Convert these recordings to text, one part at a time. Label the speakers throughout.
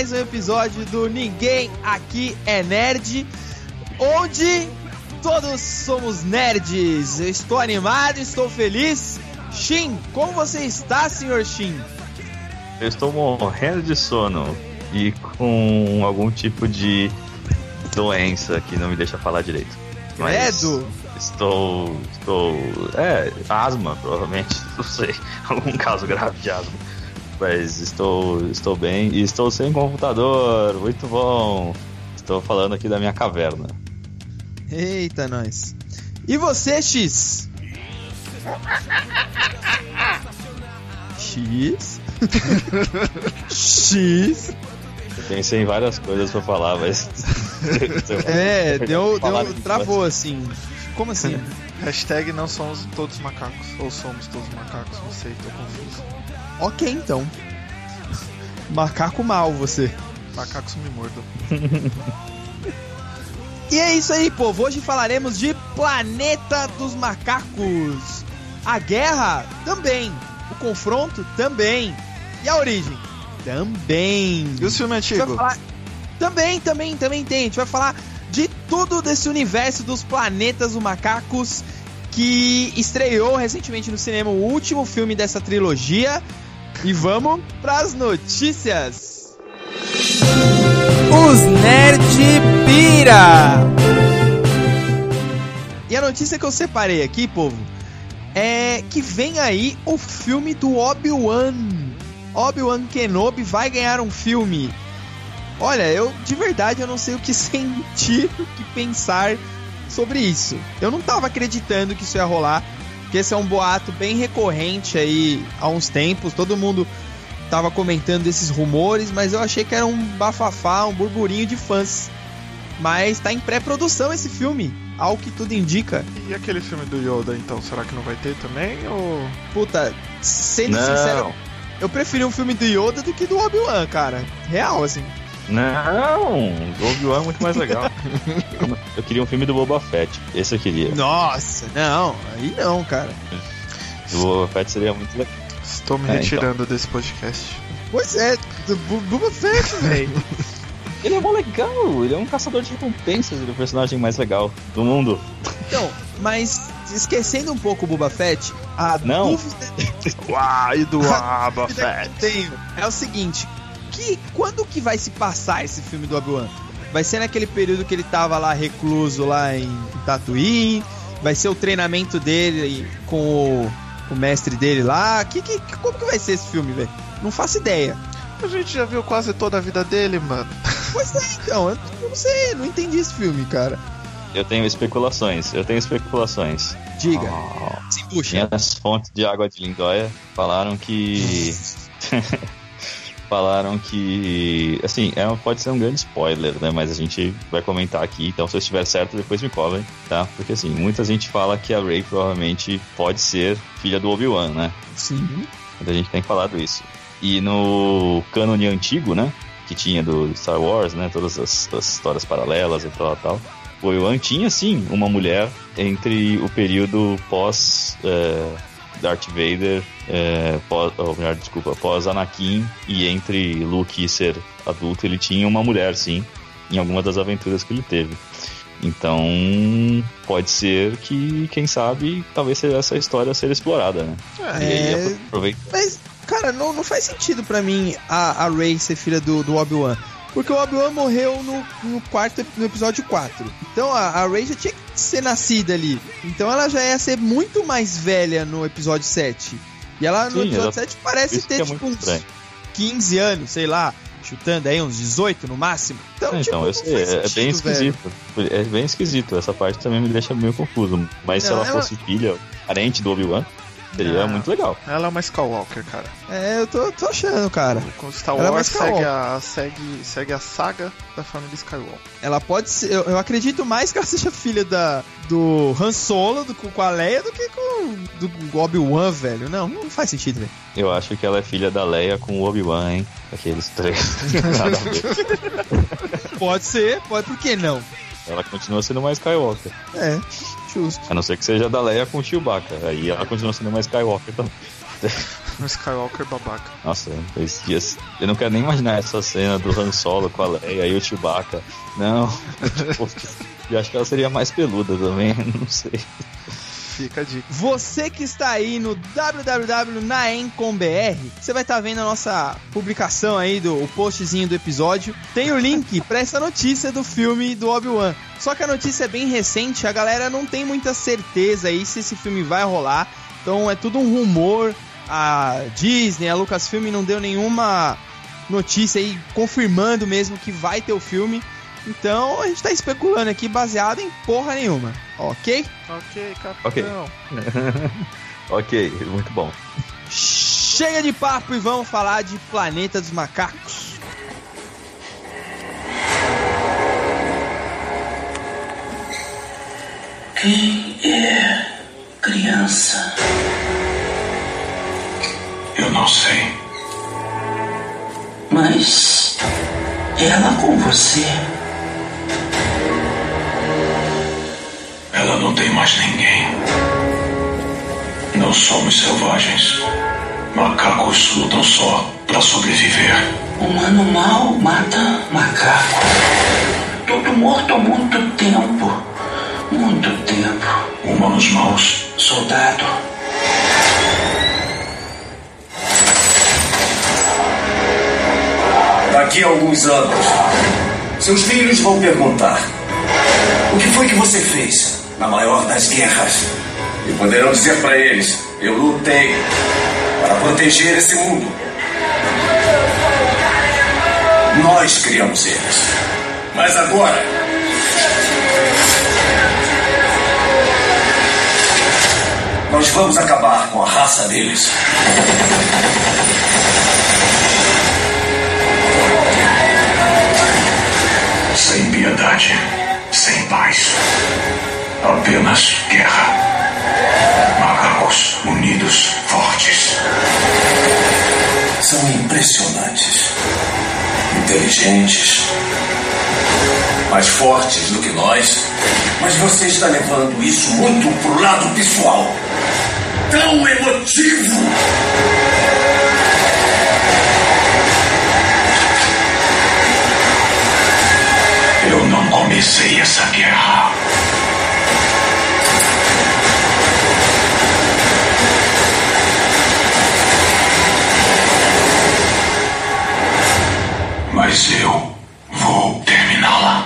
Speaker 1: mais um episódio do Ninguém Aqui é Nerd, onde todos somos nerds. Eu estou animado, estou feliz. Shin, como você está, senhor Shin?
Speaker 2: Eu estou morrendo de sono e com algum tipo de doença que não me deixa falar direito.
Speaker 1: Mas Credo!
Speaker 2: Estou. Estou. É, asma, provavelmente. Não sei. Algum caso grave de asma. Mas estou, estou bem e estou sem computador. Muito bom. Estou falando aqui da minha caverna.
Speaker 1: Eita, nós. E você, X? X? X?
Speaker 2: Eu pensei em várias coisas pra falar, mas.
Speaker 1: é, deu, deu, travou assim. Como assim?
Speaker 3: Hashtag não somos todos macacos. Ou somos todos macacos, não sei, tô confuso.
Speaker 1: Ok, então. Macaco mal, você.
Speaker 3: Macacos me mordam.
Speaker 1: e é isso aí, povo. Hoje falaremos de Planeta dos Macacos. A guerra também. O confronto também. E a origem também.
Speaker 3: E o filme antigo?
Speaker 1: Falar... Também, também, também tem. A gente vai falar de tudo desse universo dos planetas dos macacos que estreou recentemente no cinema o último filme dessa trilogia. E vamos pras notícias. Os Nerd Pira. E a notícia que eu separei aqui, povo, é que vem aí o filme do Obi-Wan. Obi-Wan Kenobi vai ganhar um filme. Olha, eu de verdade eu não sei o que sentir, o que pensar sobre isso. Eu não tava acreditando que isso ia rolar, porque esse é um boato bem recorrente aí há uns tempos. Todo mundo tava comentando desses rumores, mas eu achei que era um bafafá, um burburinho de fãs. Mas tá em pré-produção esse filme ao que tudo indica.
Speaker 3: E aquele filme do Yoda, então, será que não vai ter também? Ou.
Speaker 1: Puta, sendo não. sincero, eu preferi um filme do Yoda do que do Obi-Wan, cara. Real, assim.
Speaker 2: Não, o Obi-Wan é muito mais legal. eu queria um filme do Boba Fett. Esse eu queria.
Speaker 1: Nossa, não, aí não, cara.
Speaker 2: O Boba Fett seria muito legal.
Speaker 3: Estou me é, retirando então. desse podcast.
Speaker 1: Pois é, do Boba Fett, velho.
Speaker 2: Ele é mó legal, ele é um caçador de recompensas, ele é o personagem mais legal do mundo.
Speaker 1: Então, mas esquecendo um pouco o Boba Fett, a
Speaker 2: Não.
Speaker 1: dúvida.
Speaker 3: Uai, do Boba Fett.
Speaker 1: Tenho é o seguinte: que, quando que vai se passar esse filme do Obi-Wan? Vai ser naquele período que ele tava lá recluso lá em Tatooine? Vai ser o treinamento dele com o, o mestre dele lá? Que, que, como que vai ser esse filme, velho? Não faço ideia.
Speaker 3: A gente já viu quase toda a vida dele, mano.
Speaker 1: Pois é, então, eu não sei, não entendi esse filme, cara.
Speaker 2: Eu tenho especulações, eu tenho especulações.
Speaker 1: Diga. Oh,
Speaker 2: Se puxa. Minhas fontes de água de Lindóia falaram que. falaram que. Assim, é, pode ser um grande spoiler, né? Mas a gente vai comentar aqui. Então, se eu estiver certo, depois me cobrem, tá? Porque, assim, muita gente fala que a Rey provavelmente pode ser filha do Obi-Wan, né?
Speaker 1: Sim.
Speaker 2: Então, a gente tem falado isso. E no cânone antigo, né? Que tinha do Star Wars, né? Todas as, as histórias paralelas e tal, tal. O Obi-Wan tinha, sim, uma mulher entre o período pós. É, Darth Vader, é, pós, ou melhor, desculpa, pós Anakin e entre Luke e ser adulto, ele tinha uma mulher, sim, em alguma das aventuras que ele teve. Então, pode ser que, quem sabe, talvez seja essa história a ser explorada, né?
Speaker 1: É, aproveita. Mas, cara, não, não faz sentido para mim a, a Rey ser filha do, do Obi-Wan. Porque o Obi-Wan morreu no, no, quarto, no episódio 4. Então a, a Rey já tinha que ser nascida ali. Então ela já ia ser muito mais velha no episódio 7. E ela no Sim, episódio ela... 7 parece ter é tipo uns estranho. 15 anos, sei lá chutando aí uns 18 no máximo. Então,
Speaker 2: é,
Speaker 1: tipo,
Speaker 2: eu sei, é, é bem esquisito. Velho. É bem esquisito. Essa parte também me deixa meio confuso. Mas não, se ela, ela, fosse filha, parente do Obi-Wan, Seria muito legal.
Speaker 3: Ela é uma Skywalker, cara.
Speaker 1: É, eu tô, tô achando, cara.
Speaker 3: Com Star é Wars é segue, a, segue, segue a saga da família Skywalker.
Speaker 1: Ela pode ser. Eu, eu, acredito mais que ela seja filha da, do Han Solo do, com a Leia do que com do Obi-Wan, velho. Não, não faz sentido, velho.
Speaker 2: Eu acho que ela é filha da Leia com o Obi-Wan, hein? Aqueles três.
Speaker 1: pode ser, pode, por que não?
Speaker 2: Ela continua sendo mais Skywalker.
Speaker 1: É. Justo.
Speaker 2: A não ser que seja da Leia com o Chewbacca. Aí ela continua sendo uma Skywalker também.
Speaker 3: Um Skywalker babaca.
Speaker 2: Nossa, esses dias. Eu não quero nem imaginar essa cena do Han Solo com a Leia e o Chewbacca. Não. Tipo, eu acho que ela seria mais peluda também, não sei.
Speaker 3: Fica a dica.
Speaker 1: Você que está aí no www.naem.com.br, você vai estar vendo a nossa publicação aí do postzinho do episódio. Tem o link para essa notícia do filme do Obi-Wan. Só que a notícia é bem recente, a galera não tem muita certeza aí se esse filme vai rolar. Então é tudo um rumor. A Disney, a Lucasfilm não deu nenhuma notícia aí confirmando mesmo que vai ter o filme. Então a gente tá especulando aqui baseado em porra nenhuma, ok?
Speaker 3: Ok, capitão.
Speaker 2: Ok, muito bom.
Speaker 1: Chega de papo e vamos falar de Planeta dos Macacos.
Speaker 4: Quem é criança?
Speaker 5: Eu não sei.
Speaker 4: Mas ela com você.
Speaker 5: Ela não tem mais ninguém. Não somos selvagens. Macacos lutam só para sobreviver.
Speaker 4: Humano mau mata macaco. Todo morto há muito tempo. Muito tempo.
Speaker 5: Humanos maus.
Speaker 4: Soldado.
Speaker 6: Daqui a alguns anos, seus filhos vão perguntar: O que foi que você fez na maior das guerras? E poderão dizer para eles: Eu lutei para proteger esse mundo. Nós criamos eles. Mas agora. Nós vamos acabar com a raça deles.
Speaker 5: Sem piedade. Sem paz. Apenas guerra. Macacos unidos, fortes.
Speaker 6: São impressionantes. Inteligentes. Mais fortes do que nós. Mas você está levando isso muito pro lado pessoal. Tão emotivo.
Speaker 5: Eu não comecei essa guerra. Mas eu vou terminá-la.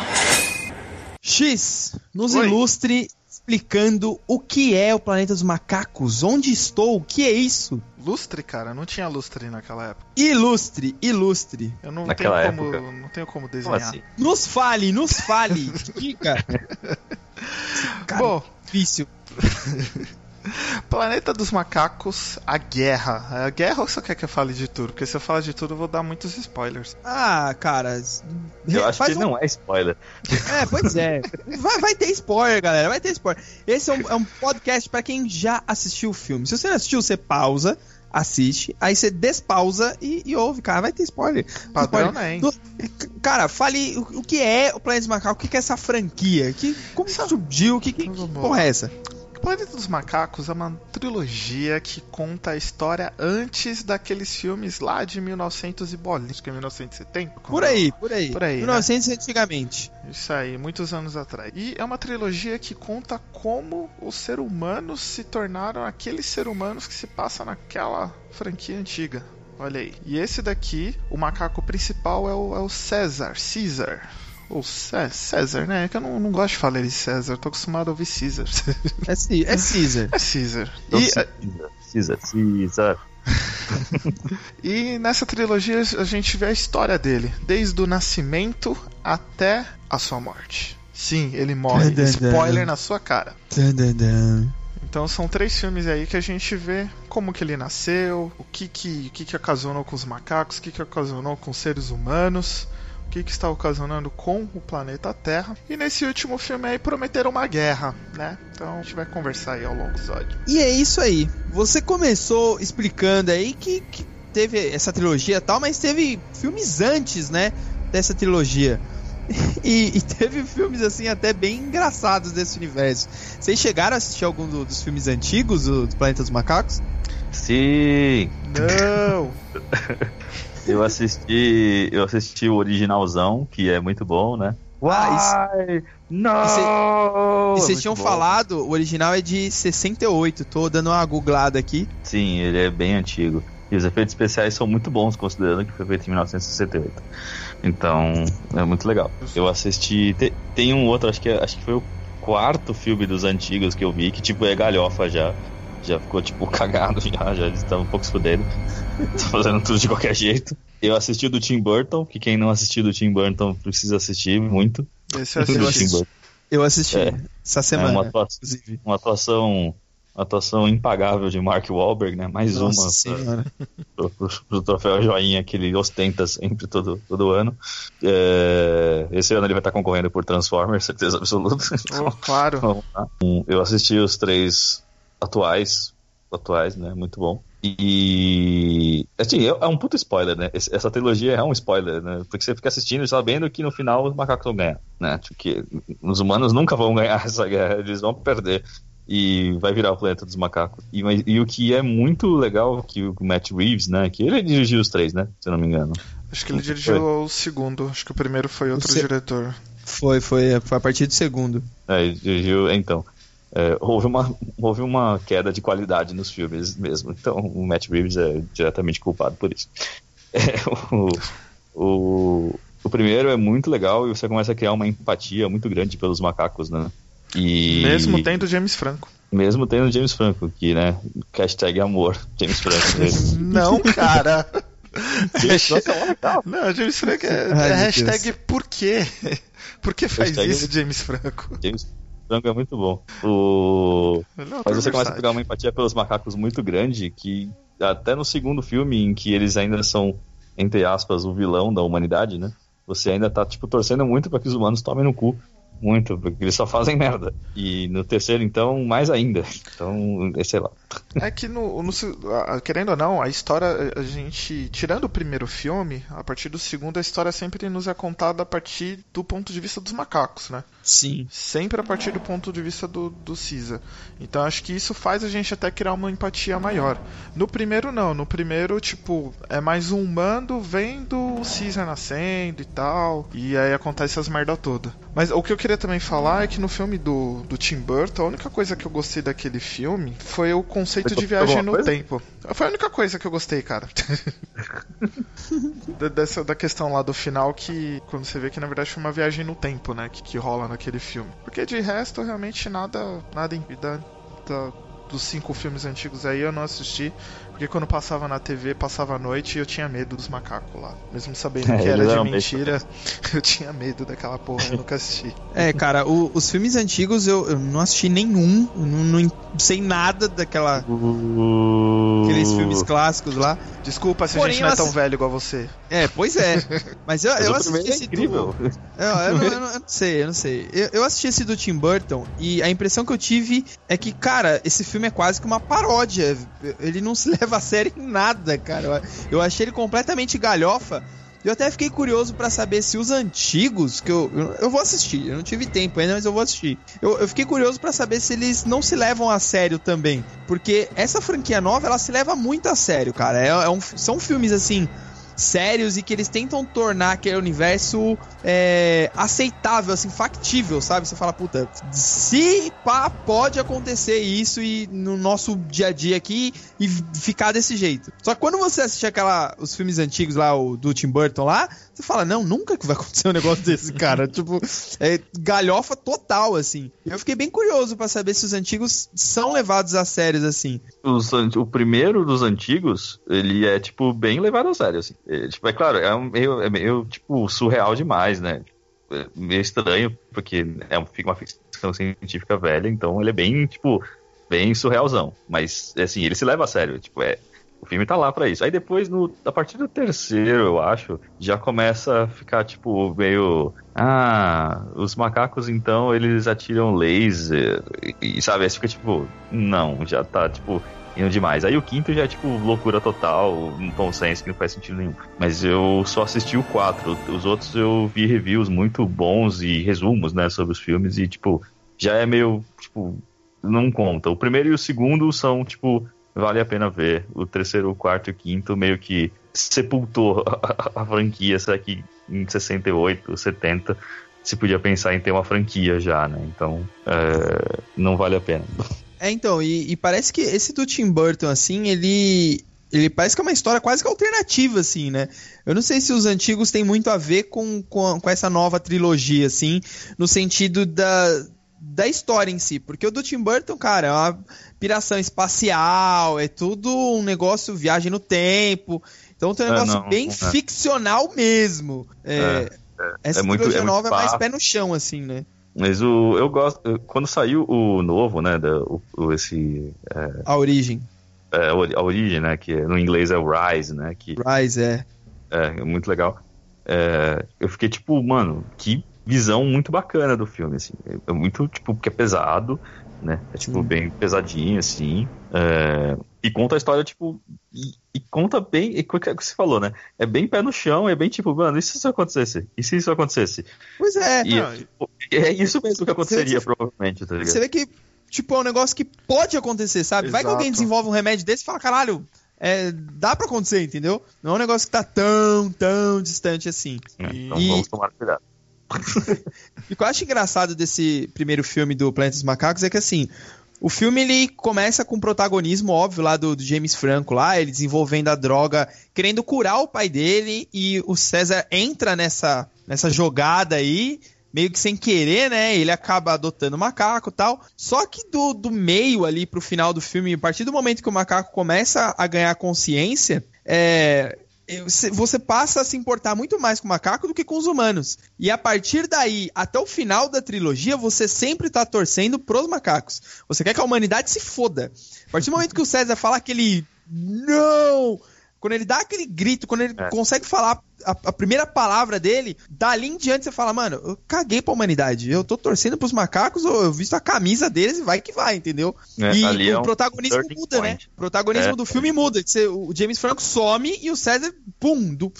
Speaker 1: X, nos
Speaker 3: Oi.
Speaker 1: ilustre explicando o que é o Planeta dos Macacos, onde estou, o que é isso?
Speaker 3: Lustre, cara, não tinha lustre naquela época.
Speaker 1: Ilustre, ilustre.
Speaker 3: Eu não
Speaker 2: Naquela
Speaker 3: tenho como,
Speaker 2: época?
Speaker 3: não tenho como
Speaker 2: Como
Speaker 3: desenhar.
Speaker 2: assim?
Speaker 1: Nos fale, nos fale. Dica. Cara,
Speaker 3: Bom,
Speaker 1: difícil.
Speaker 3: Planeta dos Macacos, a guerra. A guerra ou você quer que eu fale de tudo? Porque se eu falar de tudo, eu vou dar muitos spoilers.
Speaker 1: Ah, cara.
Speaker 2: Eu acho que
Speaker 1: um-
Speaker 2: não é spoiler.
Speaker 1: É, pois é. Vai, vai ter spoiler, galera. Vai ter spoiler. Esse é um, é um podcast pra quem já assistiu o filme. Se você não assistiu, você pausa, assiste, aí você despausa e, e ouve, cara. Vai ter spoiler.
Speaker 3: Padrão,
Speaker 1: Spoiler.
Speaker 3: né, hein?
Speaker 1: No- Cara, fale o, o que é o Planeta dos Macacos, o que que é essa franquia, que, como surgiu, que, que, que porra é essa?
Speaker 3: O Planeta dos Macacos é uma trilogia que conta a história antes daqueles filmes lá de 1900 e bolinha, acho que é 1970.
Speaker 1: Por aí, por aí.
Speaker 3: Por aí, né?
Speaker 1: 1900 antigamente.
Speaker 3: Isso aí, muitos anos atrás. E é uma trilogia que conta como os seres humanos se tornaram aqueles seres humanos que se passa naquela franquia antiga. Olha aí. E esse daqui, o macaco principal é o, é o César. Caesar. Ou Cé- César, né? É que eu não, não gosto de falar de César, tô acostumado a ouvir Caesar.
Speaker 1: É, é Caesar.
Speaker 3: é Caesar.
Speaker 2: Então,
Speaker 3: E,
Speaker 2: Caesar, Caesar, Caesar.
Speaker 3: E nessa trilogia a gente vê a história dele, desde o nascimento até a sua morte. Sim, ele morre.
Speaker 1: Dun, dun, dun.
Speaker 3: Spoiler na sua cara.
Speaker 1: Dun, dun, dun.
Speaker 3: Então são três filmes aí que a gente vê como que ele nasceu, o que que, o que, que ocasionou com os macacos, o que, que ocasionou com os seres humanos, que, que está ocasionando com o planeta Terra. E nesse último filme aí prometeram uma guerra, né? Então a gente vai conversar aí ao longo do episódio.
Speaker 1: E é isso aí. Você começou explicando aí que, que teve essa trilogia e tal, mas teve filmes antes, né? Dessa trilogia. E, e teve filmes assim até bem engraçados desse universo. Vocês chegaram a assistir algum do- dos filmes antigos do, do Planeta dos Macacos?
Speaker 2: Sim,
Speaker 3: Não!
Speaker 2: eu assisti. Eu assisti o originalzão, que é muito bom, né? Uai, não!
Speaker 1: E vocês tinham
Speaker 2: bom.
Speaker 1: falado, o original é de 68. Tô dando uma googlada aqui.
Speaker 2: Sim, ele é bem antigo. E os efeitos especiais são muito bons, considerando que foi feito em 1968. Então, é muito legal. Eu assisti. te- tem um outro, acho que, é- acho que foi o quarto filme dos antigos que eu vi, que tipo é galhofa já. Já ficou tipo cagado já, já eles estavam um pouco se fudendo. Tô fazendo tudo de qualquer jeito. Eu assisti o do Tim Burton, que quem não assistiu do Tim Burton precisa assistir muito.
Speaker 3: Esse eu assisti.
Speaker 1: Eu assisti
Speaker 2: É.
Speaker 1: essa
Speaker 2: É
Speaker 1: semana,
Speaker 2: uma atuação,
Speaker 1: inclusive.
Speaker 2: uma atuação, uma atuação impagável de Mark Wahlberg, né? Mais
Speaker 1: Nossa
Speaker 2: uma
Speaker 1: senhora.
Speaker 2: pro, pro- pro troféu joinha que ele ostenta sempre todo, todo ano. É, esse ano ele vai estar concorrendo por Transformers, certeza absoluta.
Speaker 3: Oh, claro.
Speaker 2: Eu assisti os três atuais, atuais, né? Muito bom. E assim, é é um puto spoiler, né? Essa trilogia é um spoiler, né? Porque você fica assistindo sabendo que no final os macacos vão ganhar, né? Tipo, que os humanos nunca vão ganhar essa guerra, eles vão perder. E vai virar o planeta dos macacos. E, mas- e o que é muito legal que o Matt Reeves, né? Que ele dirigiu os três, né? Se eu não me engano.
Speaker 3: Acho que ele dirigiu o segundo. Acho que o primeiro foi outro
Speaker 1: se-
Speaker 3: diretor.
Speaker 1: Foi, foi, foi a partir do segundo.
Speaker 2: É, ele dirigiu, então. É, houve, uma, houve uma queda de qualidade nos filmes mesmo. Então o Matt Reeves é diretamente culpado por isso. É, o, o, o primeiro é muito legal e você começa a criar uma empatia muito grande pelos macacos, né? E,
Speaker 3: Mesmo tendo James Franco.
Speaker 2: Mesmo tendo James Franco, que, né? Hashtag amor, James Franco.
Speaker 3: Não, cara.
Speaker 2: James Franco é legal.
Speaker 3: Não, James Franco é,
Speaker 1: Ai,
Speaker 3: é hashtag por quê? Por que faz
Speaker 2: Hashtag-
Speaker 3: isso, James Franco?
Speaker 2: James Franco é muito bom. O... Mas você começa a pegar uma empatia pelos macacos muito grande que até no segundo filme, em que eles ainda são, entre aspas, o vilão da humanidade, né? Você ainda tá, tipo, torcendo muito para que os humanos tomem no cu. Muito, porque eles só fazem merda. E no terceiro, então, mais ainda. Então, é, sei lá.
Speaker 3: É que no, no querendo ou não, a história a gente tirando o primeiro filme, a partir do segundo a história sempre nos é contada a partir do ponto de vista dos macacos, né?
Speaker 1: Sim.
Speaker 3: Sempre a partir do ponto de vista do, do Caesar. Então acho que isso faz a gente até criar uma empatia maior. No primeiro não, no primeiro, tipo, é mais um humano vendo o Caesar nascendo e tal. E aí acontece as merda toda. Mas o que eu queria também falar é que no filme do, do Tim Burton, a única coisa que eu gostei daquele filme foi o conceito
Speaker 2: Você
Speaker 3: de viagem no
Speaker 2: coisa?
Speaker 3: tempo. Foi a única coisa que eu gostei, cara. Da- Dessa, da questão lá do final que quando você vê que na verdade foi uma viagem no tempo, né, que, que rola naquele filme. Porque de resto realmente nada nada da, da- dos cinco filmes antigos aí eu não assisti, porque quando passava na TV, passava a noite e eu tinha medo dos macacos lá. Mesmo sabendo
Speaker 2: É,
Speaker 3: que era de mentira, eu tinha medo daquela porra, eu nunca assisti.
Speaker 1: É, cara, o- os filmes antigos eu, eu não assisti nenhum, não, não sei nada daquela aqueles filmes clássicos lá.
Speaker 3: Desculpa se a
Speaker 1: Porém,
Speaker 3: gente não é tão velho igual você.
Speaker 1: É, pois é. Mas eu,
Speaker 2: Mas
Speaker 1: eu
Speaker 2: o
Speaker 1: assisti
Speaker 2: é
Speaker 1: esse
Speaker 2: incrível.
Speaker 1: do. Eu, eu não, eu não- eu não sei, eu não sei. Eu, eu assisti esse do Tim Burton e a impressão que eu tive é que, cara, esse filme é quase que uma paródia. Ele não se leva a sério em nada, cara. Eu, achei ele completamente galhofa. Eu até fiquei curioso pra saber se os antigos, que eu, eu, eu vou assistir, eu não tive tempo ainda, mas eu vou assistir. Eu, eu fiquei curioso pra saber se eles não se levam a sério também. Porque essa franquia nova, ela se leva muito a sério, cara. É, é um- são filmes assim sérios e que eles tentam tornar aquele universo é, aceitável, assim, factível, sabe? Você fala, puta, se pá, pode acontecer isso e no nosso dia a dia aqui e ficar desse jeito. Só que quando você assiste aquela, os filmes antigos lá, o do Tim Burton lá, você fala, não, nunca que vai acontecer um negócio desse, cara. tipo, é galhofa total, assim. Eu fiquei bem curioso pra saber se os antigos são levados a sérios, assim.
Speaker 2: Os o primeiro dos antigos, ele é, tipo, bem levado a sério, assim. É, tipo, é claro, é meio, é meio, tipo, surreal demais, né? É meio estranho, porque é um, fica uma ficção científica velha, então ele é bem, tipo, bem surrealzão. Mas, assim, ele se leva a sério, tipo, é... O filme tá lá pra isso. Aí depois, no, a partir do terceiro, eu acho, já começa a ficar, tipo, meio. Ah, os macacos então eles atiram laser. E, e, sabe, aí fica tipo, não, já tá, tipo. indo demais. Aí o quinto já é tipo loucura total, um tom sense que não faz sentido nenhum. Mas eu só assisti o quatro. Os outros eu vi reviews muito bons e resumos, né, sobre os filmes e tipo, já é meio, tipo, não conta. O primeiro e o segundo são, tipo, vale a pena ver. O terceiro, o quarto e o quinto meio que sepultou a, a franquia, será que em 68, 70 se podia pensar em ter uma franquia já, né? Então, é, não vale a pena.
Speaker 1: É, então, e, e, parece que esse do Tim Burton, assim, ele. Ele parece que é uma história quase que alternativa, assim, né? Eu não sei se os antigos têm muito a ver com, com, com essa nova trilogia, assim, no sentido da, da história em si. Porque o do Tim Burton, cara, é uma piração espacial, é tudo um negócio, viagem no tempo. Então tem um é, negócio não, bem é. ficcional mesmo. É, é, é essa
Speaker 2: é muito, é
Speaker 1: nova é mais pé no chão, assim, né?
Speaker 2: Mas o, eu gosto. Quando saiu o novo, né? Da, o, esse. É,
Speaker 1: a origem.
Speaker 2: É, a origem, né? Que no inglês é o Rise, né? Que,
Speaker 1: Rise, é.
Speaker 2: É, é muito legal. É, eu fiquei tipo, mano, que visão muito bacana do filme, assim. É muito, tipo, porque é pesado, né? É, tipo, bem pesadinho, assim. É, e conta a história, tipo. E, e conta bem. E o que você falou, né? É bem pé no chão, é bem tipo, mano, e se isso acontecesse? E se isso acontecesse?
Speaker 1: Pois é.
Speaker 2: E, não, tipo, é isso mesmo que aconteceria, você, provavelmente, tá ligado?
Speaker 1: Você vê que, tipo, é um negócio que pode acontecer, sabe? Exato. Vai que alguém desenvolve um remédio desse e fala, caralho. É, dá pra acontecer, entendeu? Não é um negócio que tá tão, tão distante assim.
Speaker 2: É, então e... vamos tomar cuidado.
Speaker 1: e o que eu acho engraçado desse primeiro filme do Planeta dos Macacos é que assim, o filme ele começa com o protagonismo óbvio lá do, do, James Franco lá, ele desenvolvendo a droga, querendo curar o pai dele e o César entra nessa nessa jogada aí, meio que sem querer, né? Ele acaba adotando o macaco, tal. Só que do, do meio ali pro final do filme, a partir do momento que o macaco começa a ganhar consciência, é, você passa a se importar muito mais com o macaco do que com os humanos. E a partir daí, até o final da trilogia, você sempre tá torcendo pros macacos. Você quer que a humanidade se foda. A partir do momento que o César fala aquele não, quando ele dá aquele grito, quando ele é. consegue falar a, a, primeira palavra dele, dali em diante você fala, mano, eu caguei pra humanidade. Eu tô torcendo pros macacos, eu, eu visto a camisa deles e vai que vai, entendeu?
Speaker 2: É,
Speaker 1: e
Speaker 2: o
Speaker 1: é um protagonismo muda, né? point. né? O protagonismo é. do filme muda. Você, o James Franco some e o César, pum, do,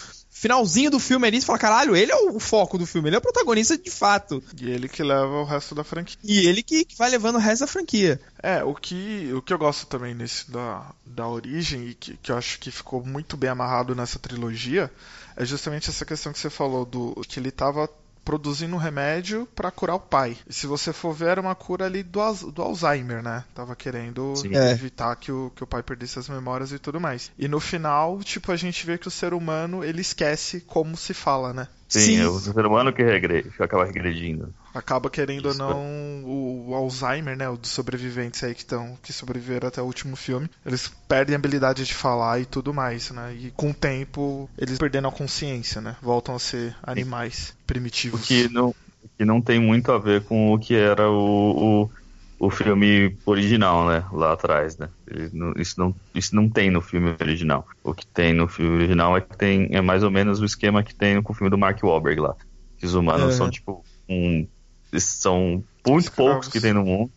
Speaker 1: finalzinho do filme ali, você fala, caralho, ele é o foco do filme, ele é o protagonista de fato.
Speaker 3: E ele que leva o resto da franquia.
Speaker 1: E ele que, que vai levando o resto da franquia.
Speaker 3: É, o que, o que eu gosto também nesse da, da origem e que, que eu acho que ficou muito bem amarrado nessa trilogia é justamente essa questão que você falou do que ele tava produzindo um remédio para curar o pai. E se você for ver, era uma cura ali do, do Alzheimer, né? Tava querendo Sim. evitar é. que o, que o pai perdesse as memórias e tudo mais. E no final, tipo, a gente vê que o ser humano, ele esquece como se fala, né?
Speaker 2: Sim, Sim. É o ser humano que, regrede, que acaba regredindo.
Speaker 3: Acaba querendo ou não o, o, Alzheimer, né? Dos sobreviventes aí que estão que sobreviveram até o último filme. Eles perdem a habilidade de falar e tudo mais, né? E com o tempo, eles perdendo a consciência, né? Voltam a ser animais primitivos.
Speaker 2: O que não, que não tem muito a ver com o que era o, o o filme original, né? Lá atrás, né? isso, não, isso não tem no filme original. O que tem no filme original é que tem é mais ou menos o esquema que tem com o filme do Mark Wahlberg lá. Que os humanos é. são tipo um. São muito escravos. poucos que tem no mundo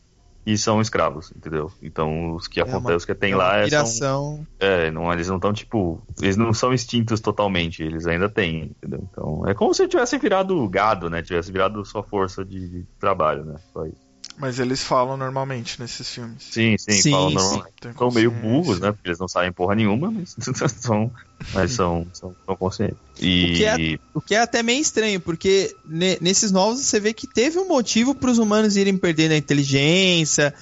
Speaker 2: e são escravos, entendeu? Então os que é acontecem, os que tem é lá é. São, é, não, eles não estão tipo. Eles não são extintos totalmente, eles ainda têm, entendeu? Então é como se tivesse virado gado, né? Tivesse virado sua força de, de trabalho, né? Só isso.
Speaker 3: Mas eles falam normalmente nesses filmes.
Speaker 2: Sim, sim, sim falam normalmente. São meio burros, né? Porque eles não sabem porra nenhuma, mas são, mas são, são, são conscientes. E...
Speaker 1: O, que é, o que é até meio estranho, porque nesses novos você vê que teve um motivo para os humanos irem perdendo a inteligência,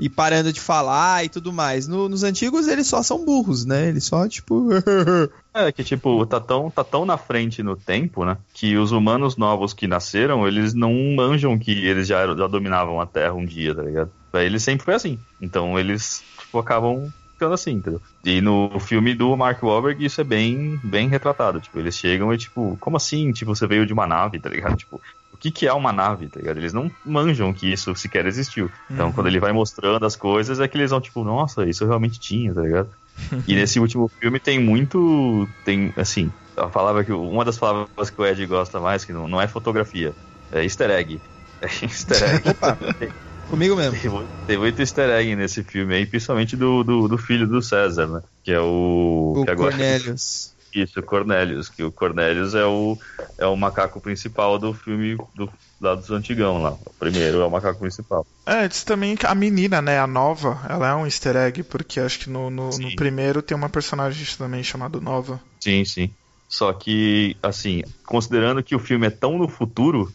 Speaker 1: e parando de falar e tudo mais. No, nos antigos eles só são burros, né? Eles só, tipo.
Speaker 2: é, que tipo, tá tão, tá tão na frente no tempo, né? Que os humanos novos que nasceram, eles não manjam que eles já, já dominavam a Terra um dia, tá ligado? Pra eles sempre foi assim. Então eles, tipo, acabam ficando assim, entendeu? E no filme do Mark Wahlberg isso é bem, bem retratado. Tipo, eles chegam e, tipo, como assim? Tipo, você veio de uma nave, tá ligado? Tipo, que, que é uma nave, tá ligado? Eles não manjam que isso sequer existiu. Então, uhum. quando ele vai mostrando as coisas, é que eles vão, tipo, nossa, isso realmente tinha, tá ligado? e nesse último filme tem muito. Tem, assim, a palavra que. Uma das palavras que o Ed gosta mais, que não, não é fotografia, é easter egg. É easter egg.
Speaker 1: Comigo mesmo.
Speaker 2: Tem, mu- tem muito easter egg nesse filme aí, principalmente do, do, do filho do César, né? Que é o.
Speaker 1: O
Speaker 2: que agora-
Speaker 1: Cornelius.
Speaker 2: Isso, o Cornelius, que o Cornelius é o, é o macaco principal do filme do, lá dos antigão lá. O primeiro é o macaco principal.
Speaker 3: É, diz também que a menina, né, a nova, ela é um easter egg, porque acho que no, no, no primeiro tem uma personagem também chamada Nova.
Speaker 2: Sim, sim. Só que, assim, considerando que o filme é tão no futuro,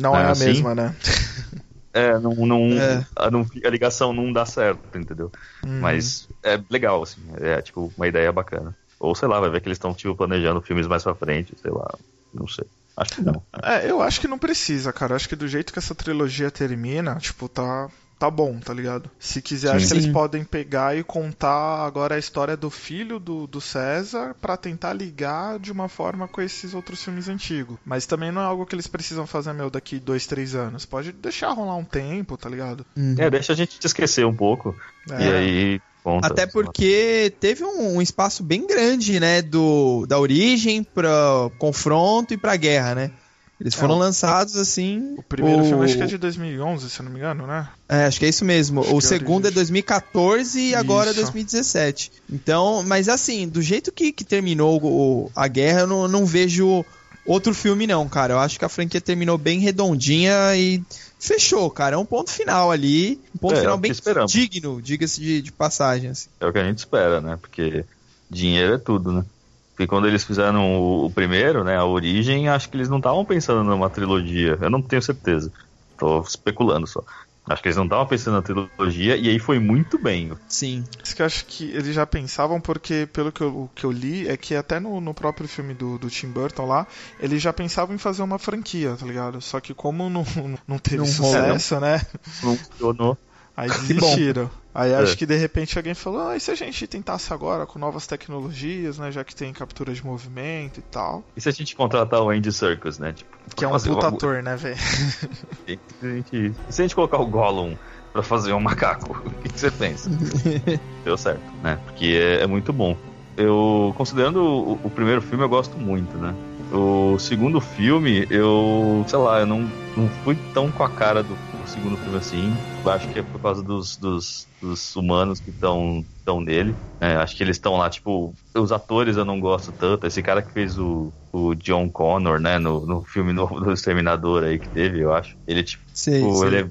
Speaker 3: Não
Speaker 2: Ah,
Speaker 3: é a
Speaker 2: sim?
Speaker 3: mesma, né?
Speaker 2: é, não, não,
Speaker 1: É.
Speaker 2: A, não- a ligação não dá certo, entendeu?
Speaker 3: Uhum.
Speaker 2: Mas é legal, assim, é tipo uma ideia bacana. Ou sei lá, vai ver que eles estão tipo, planejando filmes mais pra frente, sei lá, não sei. Acho que não.
Speaker 3: É, eu acho que não precisa, cara. Acho que do jeito que essa trilogia termina, tipo, tá. Tá bom, tá ligado? Se quiser,
Speaker 2: Sim.
Speaker 3: acho que eles podem pegar e contar agora a história do filho do, do César pra tentar ligar de uma forma com esses outros filmes antigos. Mas também não é algo que eles precisam fazer, meu, daqui dois, três anos. Pode deixar rolar um tempo, tá ligado?
Speaker 1: Uhum.
Speaker 2: É, deixa a gente te esquecer um pouco.
Speaker 3: É.
Speaker 2: E aí conta.
Speaker 1: Até porque teve um, um espaço bem grande, né, do, da origem para confronto e pra guerra, né? Eles foram
Speaker 3: É, o-
Speaker 1: lançados assim.
Speaker 3: O primeiro filme acho que é de 2011, se eu não me engano, né?
Speaker 1: É, acho que é isso mesmo.
Speaker 3: Acho
Speaker 1: o
Speaker 3: é
Speaker 1: segundo é
Speaker 3: origem.
Speaker 1: 2014 e agora é
Speaker 3: Isso.
Speaker 1: 2017. Então, mas assim, do jeito que, que terminou o- a guerra, eu não, não vejo outro filme, não, cara. Eu acho que a franquia terminou bem redondinha e fechou, cara. É um ponto final ali. Um ponto
Speaker 2: É, é
Speaker 1: final bem
Speaker 2: esperamos.
Speaker 1: digno, diga-se de, de passagem. Assim.
Speaker 2: É o que a gente espera, né? Porque dinheiro é tudo, né? Porque quando eles fizeram o, o primeiro, né, a origem, acho que eles não estavam pensando numa trilogia. Eu não tenho certeza. Tô especulando só. Acho que eles não estavam pensando na trilogia e aí foi muito bem.
Speaker 1: Sim.
Speaker 3: Isso que eu acho que eles já pensavam, porque pelo que eu, o que eu li, é que até no, no próprio filme do, do Tim Burton lá, eles já pensavam em fazer uma franquia, tá ligado? Só que como não, não teve
Speaker 1: Não rolou.
Speaker 3: sucesso, né?
Speaker 2: Não funcionou.
Speaker 3: Aí
Speaker 1: bom.
Speaker 3: Aí acho
Speaker 2: É.
Speaker 3: que de repente alguém falou, ah, e se a gente tentasse agora com novas tecnologias, né? Já que tem captura de movimento e tal.
Speaker 2: E se a gente contratar o Andy Serkis, né? Tipo,
Speaker 3: Que é um puta
Speaker 2: uma-
Speaker 3: ator, né, velho?
Speaker 2: E se a gente- se a gente colocar o Gollum pra fazer um macaco, o que, que você pensa? Deu certo, né? Porque é, é muito bom. Eu, considerando o, o primeiro filme, eu gosto muito, né? O segundo filme, eu, sei lá, eu não, não fui tão com a cara do, do segundo filme assim. Eu acho que é por causa dos, dos, dos humanos que estão estão nele. É, acho que eles estão lá, tipo, os atores eu não gosto tanto. Esse cara que fez o, o John Connor, né, no, no filme novo do Exterminador aí que teve, eu acho. Ele, tipo,
Speaker 1: Sei,
Speaker 2: Tipo,
Speaker 1: sei.
Speaker 2: ele é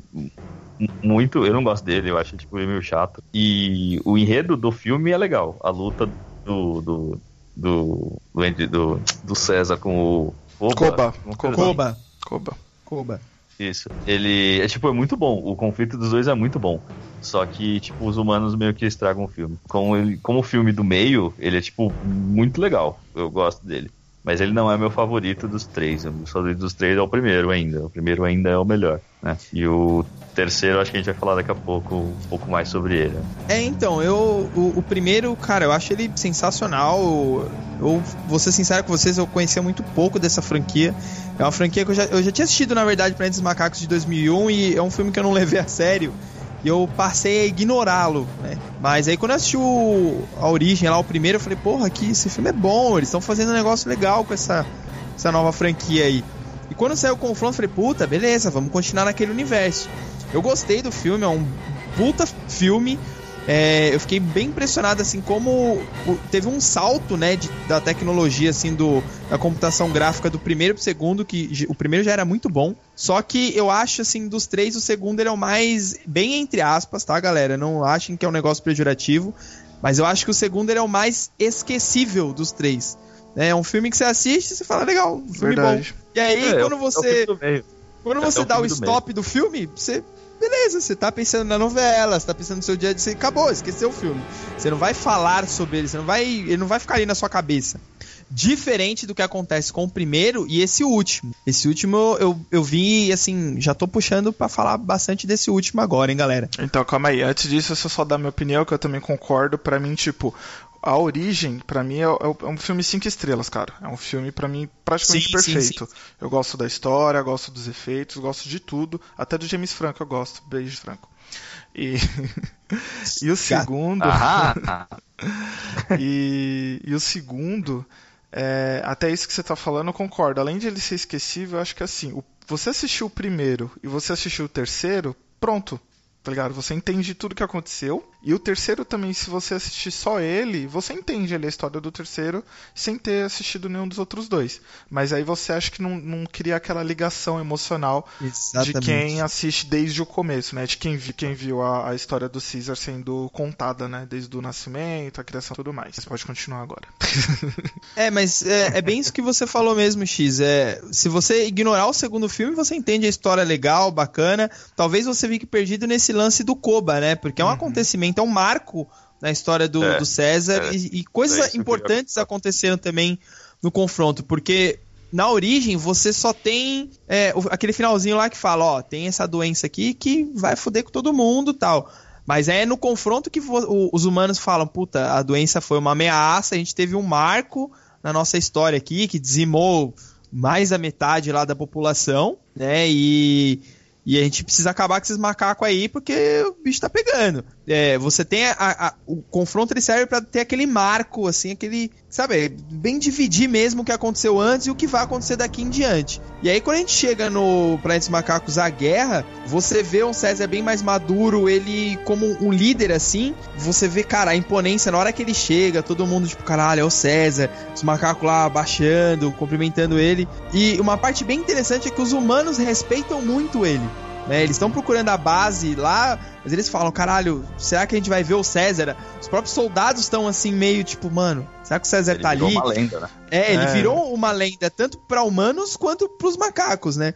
Speaker 2: muito. Eu não gosto dele, eu acho tipo, ele meio chato. E o enredo do filme é legal. A luta do. do. do. do, do, do César com o.
Speaker 3: Koba.
Speaker 2: Uma coisa
Speaker 1: Koba.
Speaker 2: assim. Isso. Ele. É tipo, é muito bom. O conflito dos dois é muito bom. Só que, tipo, os humanos meio que estragam o filme. Como, ele, como o filme do meio, ele é, tipo, muito legal. Eu gosto dele. Mas ele não é meu favorito dos três. O meu favorito dos três é o primeiro ainda. O primeiro ainda é o melhor, né? E o terceiro, acho que a gente vai falar daqui a pouco um pouco mais sobre ele.
Speaker 1: É, então, eu. O, o primeiro, cara, eu acho ele sensacional. Eu vou ser sincero com vocês, eu conhecia muito pouco dessa franquia. É uma franquia que eu já, eu já tinha assistido, na verdade, Planetas Macacos de 2001 e é um filme que eu não levei a sério. E eu passei a ignorá-lo, né? Mas aí quando eu assisti o, a origem lá, o primeiro, eu falei, porra, que esse filme é bom, eles estão fazendo um negócio legal com essa, essa nova franquia aí. E quando saiu o confronto, eu falei, puta, beleza, vamos continuar naquele universo. Eu gostei do filme, é um puta filme. É, eu fiquei bem impressionado assim como teve um salto né de- da tecnologia assim do da computação gráfica do primeiro pro segundo que o primeiro já era muito bom só que eu acho assim dos três o segundo ele é o mais bem entre aspas tá galera não achem que é um negócio pejorativo mas eu acho que o segundo ele é o mais esquecível dos três é um filme que você assiste e você fala legal um filme
Speaker 3: Verdade.
Speaker 1: bom e aí
Speaker 2: É, é
Speaker 1: quando
Speaker 2: é
Speaker 1: você
Speaker 2: meio.
Speaker 1: quando
Speaker 2: É,
Speaker 1: você
Speaker 2: é
Speaker 1: dá o
Speaker 2: filme do
Speaker 1: stop do filme, você. Beleza, você tá pensando na novela, você tá pensando no seu dia de. Você acabou, esqueceu o filme. Você não vai falar sobre ele, você não vai. Ele não vai ficar ali na sua cabeça. Diferente do que acontece com o primeiro e esse último. Esse último eu, eu vi, assim, já tô puxando pra falar bastante desse último agora, hein, galera.
Speaker 3: Então, calma aí. Antes disso, eu só dar minha opinião, que eu também concordo. Pra mim, tipo, A Origem, pra mim, é, é um filme cinco estrelas, cara. É um filme, pra mim, praticamente
Speaker 1: Sim, sim,
Speaker 3: perfeito. Eu gosto da história, gosto dos efeitos, gosto de tudo. Até do James Franco eu gosto. Beijo, Franco. E, e o segundo.
Speaker 2: Ah,
Speaker 3: e, e o segundo, é, até isso que você tá falando, eu concordo. Além de ele ser esquecível, eu acho que assim, o- você assistiu o primeiro e você assistiu o terceiro, pronto. tá ligado? Você entende tudo que aconteceu. E o terceiro também, se você assistir só ele, você entende ali a história do terceiro sem ter assistido nenhum dos outros dois. Mas aí você acha que não, não cria aquela ligação emocional
Speaker 1: Exatamente.
Speaker 3: de quem assiste desde o começo, né? De quem, vi, quem viu a, a história do Caesar sendo contada, né? Desde o nascimento, a criação e tudo mais. Você pode continuar agora.
Speaker 1: É, mas é, é bem isso que você falou mesmo, X. É, se você ignorar o segundo filme, você entende a história legal, bacana. Talvez você fique perdido nesse lance do Koba, né? Porque é um
Speaker 3: Uhum.
Speaker 1: acontecimento, é um marco na história do,
Speaker 2: É,
Speaker 1: do César
Speaker 2: é.
Speaker 1: e, e
Speaker 2: É
Speaker 1: coisas
Speaker 2: eu
Speaker 1: importantes aconteceram também no confronto, porque na origem você só tem é, aquele finalzinho lá que fala, ó, tem essa doença aqui que vai foder com todo mundo tal. Mas é no confronto que o- os humanos falam, puta, a doença foi uma ameaça, a gente teve um marco na nossa história aqui que dizimou mais da metade lá da população, né? E, e a gente precisa acabar com esses macacos aí porque o bicho tá pegando. É, você tem a- a- o confronto ele serve pra ter aquele marco, assim, aquele, sabe, bem dividir mesmo o que aconteceu antes e o que vai acontecer daqui em diante. E aí quando a gente chega no Planetas Macacos a Guerra, você vê um César bem mais maduro, ele como um líder assim, você vê, cara, a imponência na hora que ele chega, todo mundo tipo, caralho, é o César, os macacos lá baixando, cumprimentando ele. E uma parte bem interessante é que os humanos respeitam muito ele. Né, eles estão procurando a base lá, mas eles falam, caralho, será que a gente vai ver o César? Os próprios soldados estão assim, meio tipo, mano, será que o César
Speaker 2: Ele
Speaker 1: tá
Speaker 2: virou
Speaker 1: ali?
Speaker 2: uma lenda, né?
Speaker 1: É, ele
Speaker 3: É.
Speaker 1: virou uma lenda tanto pra humanos quanto pros macacos, né?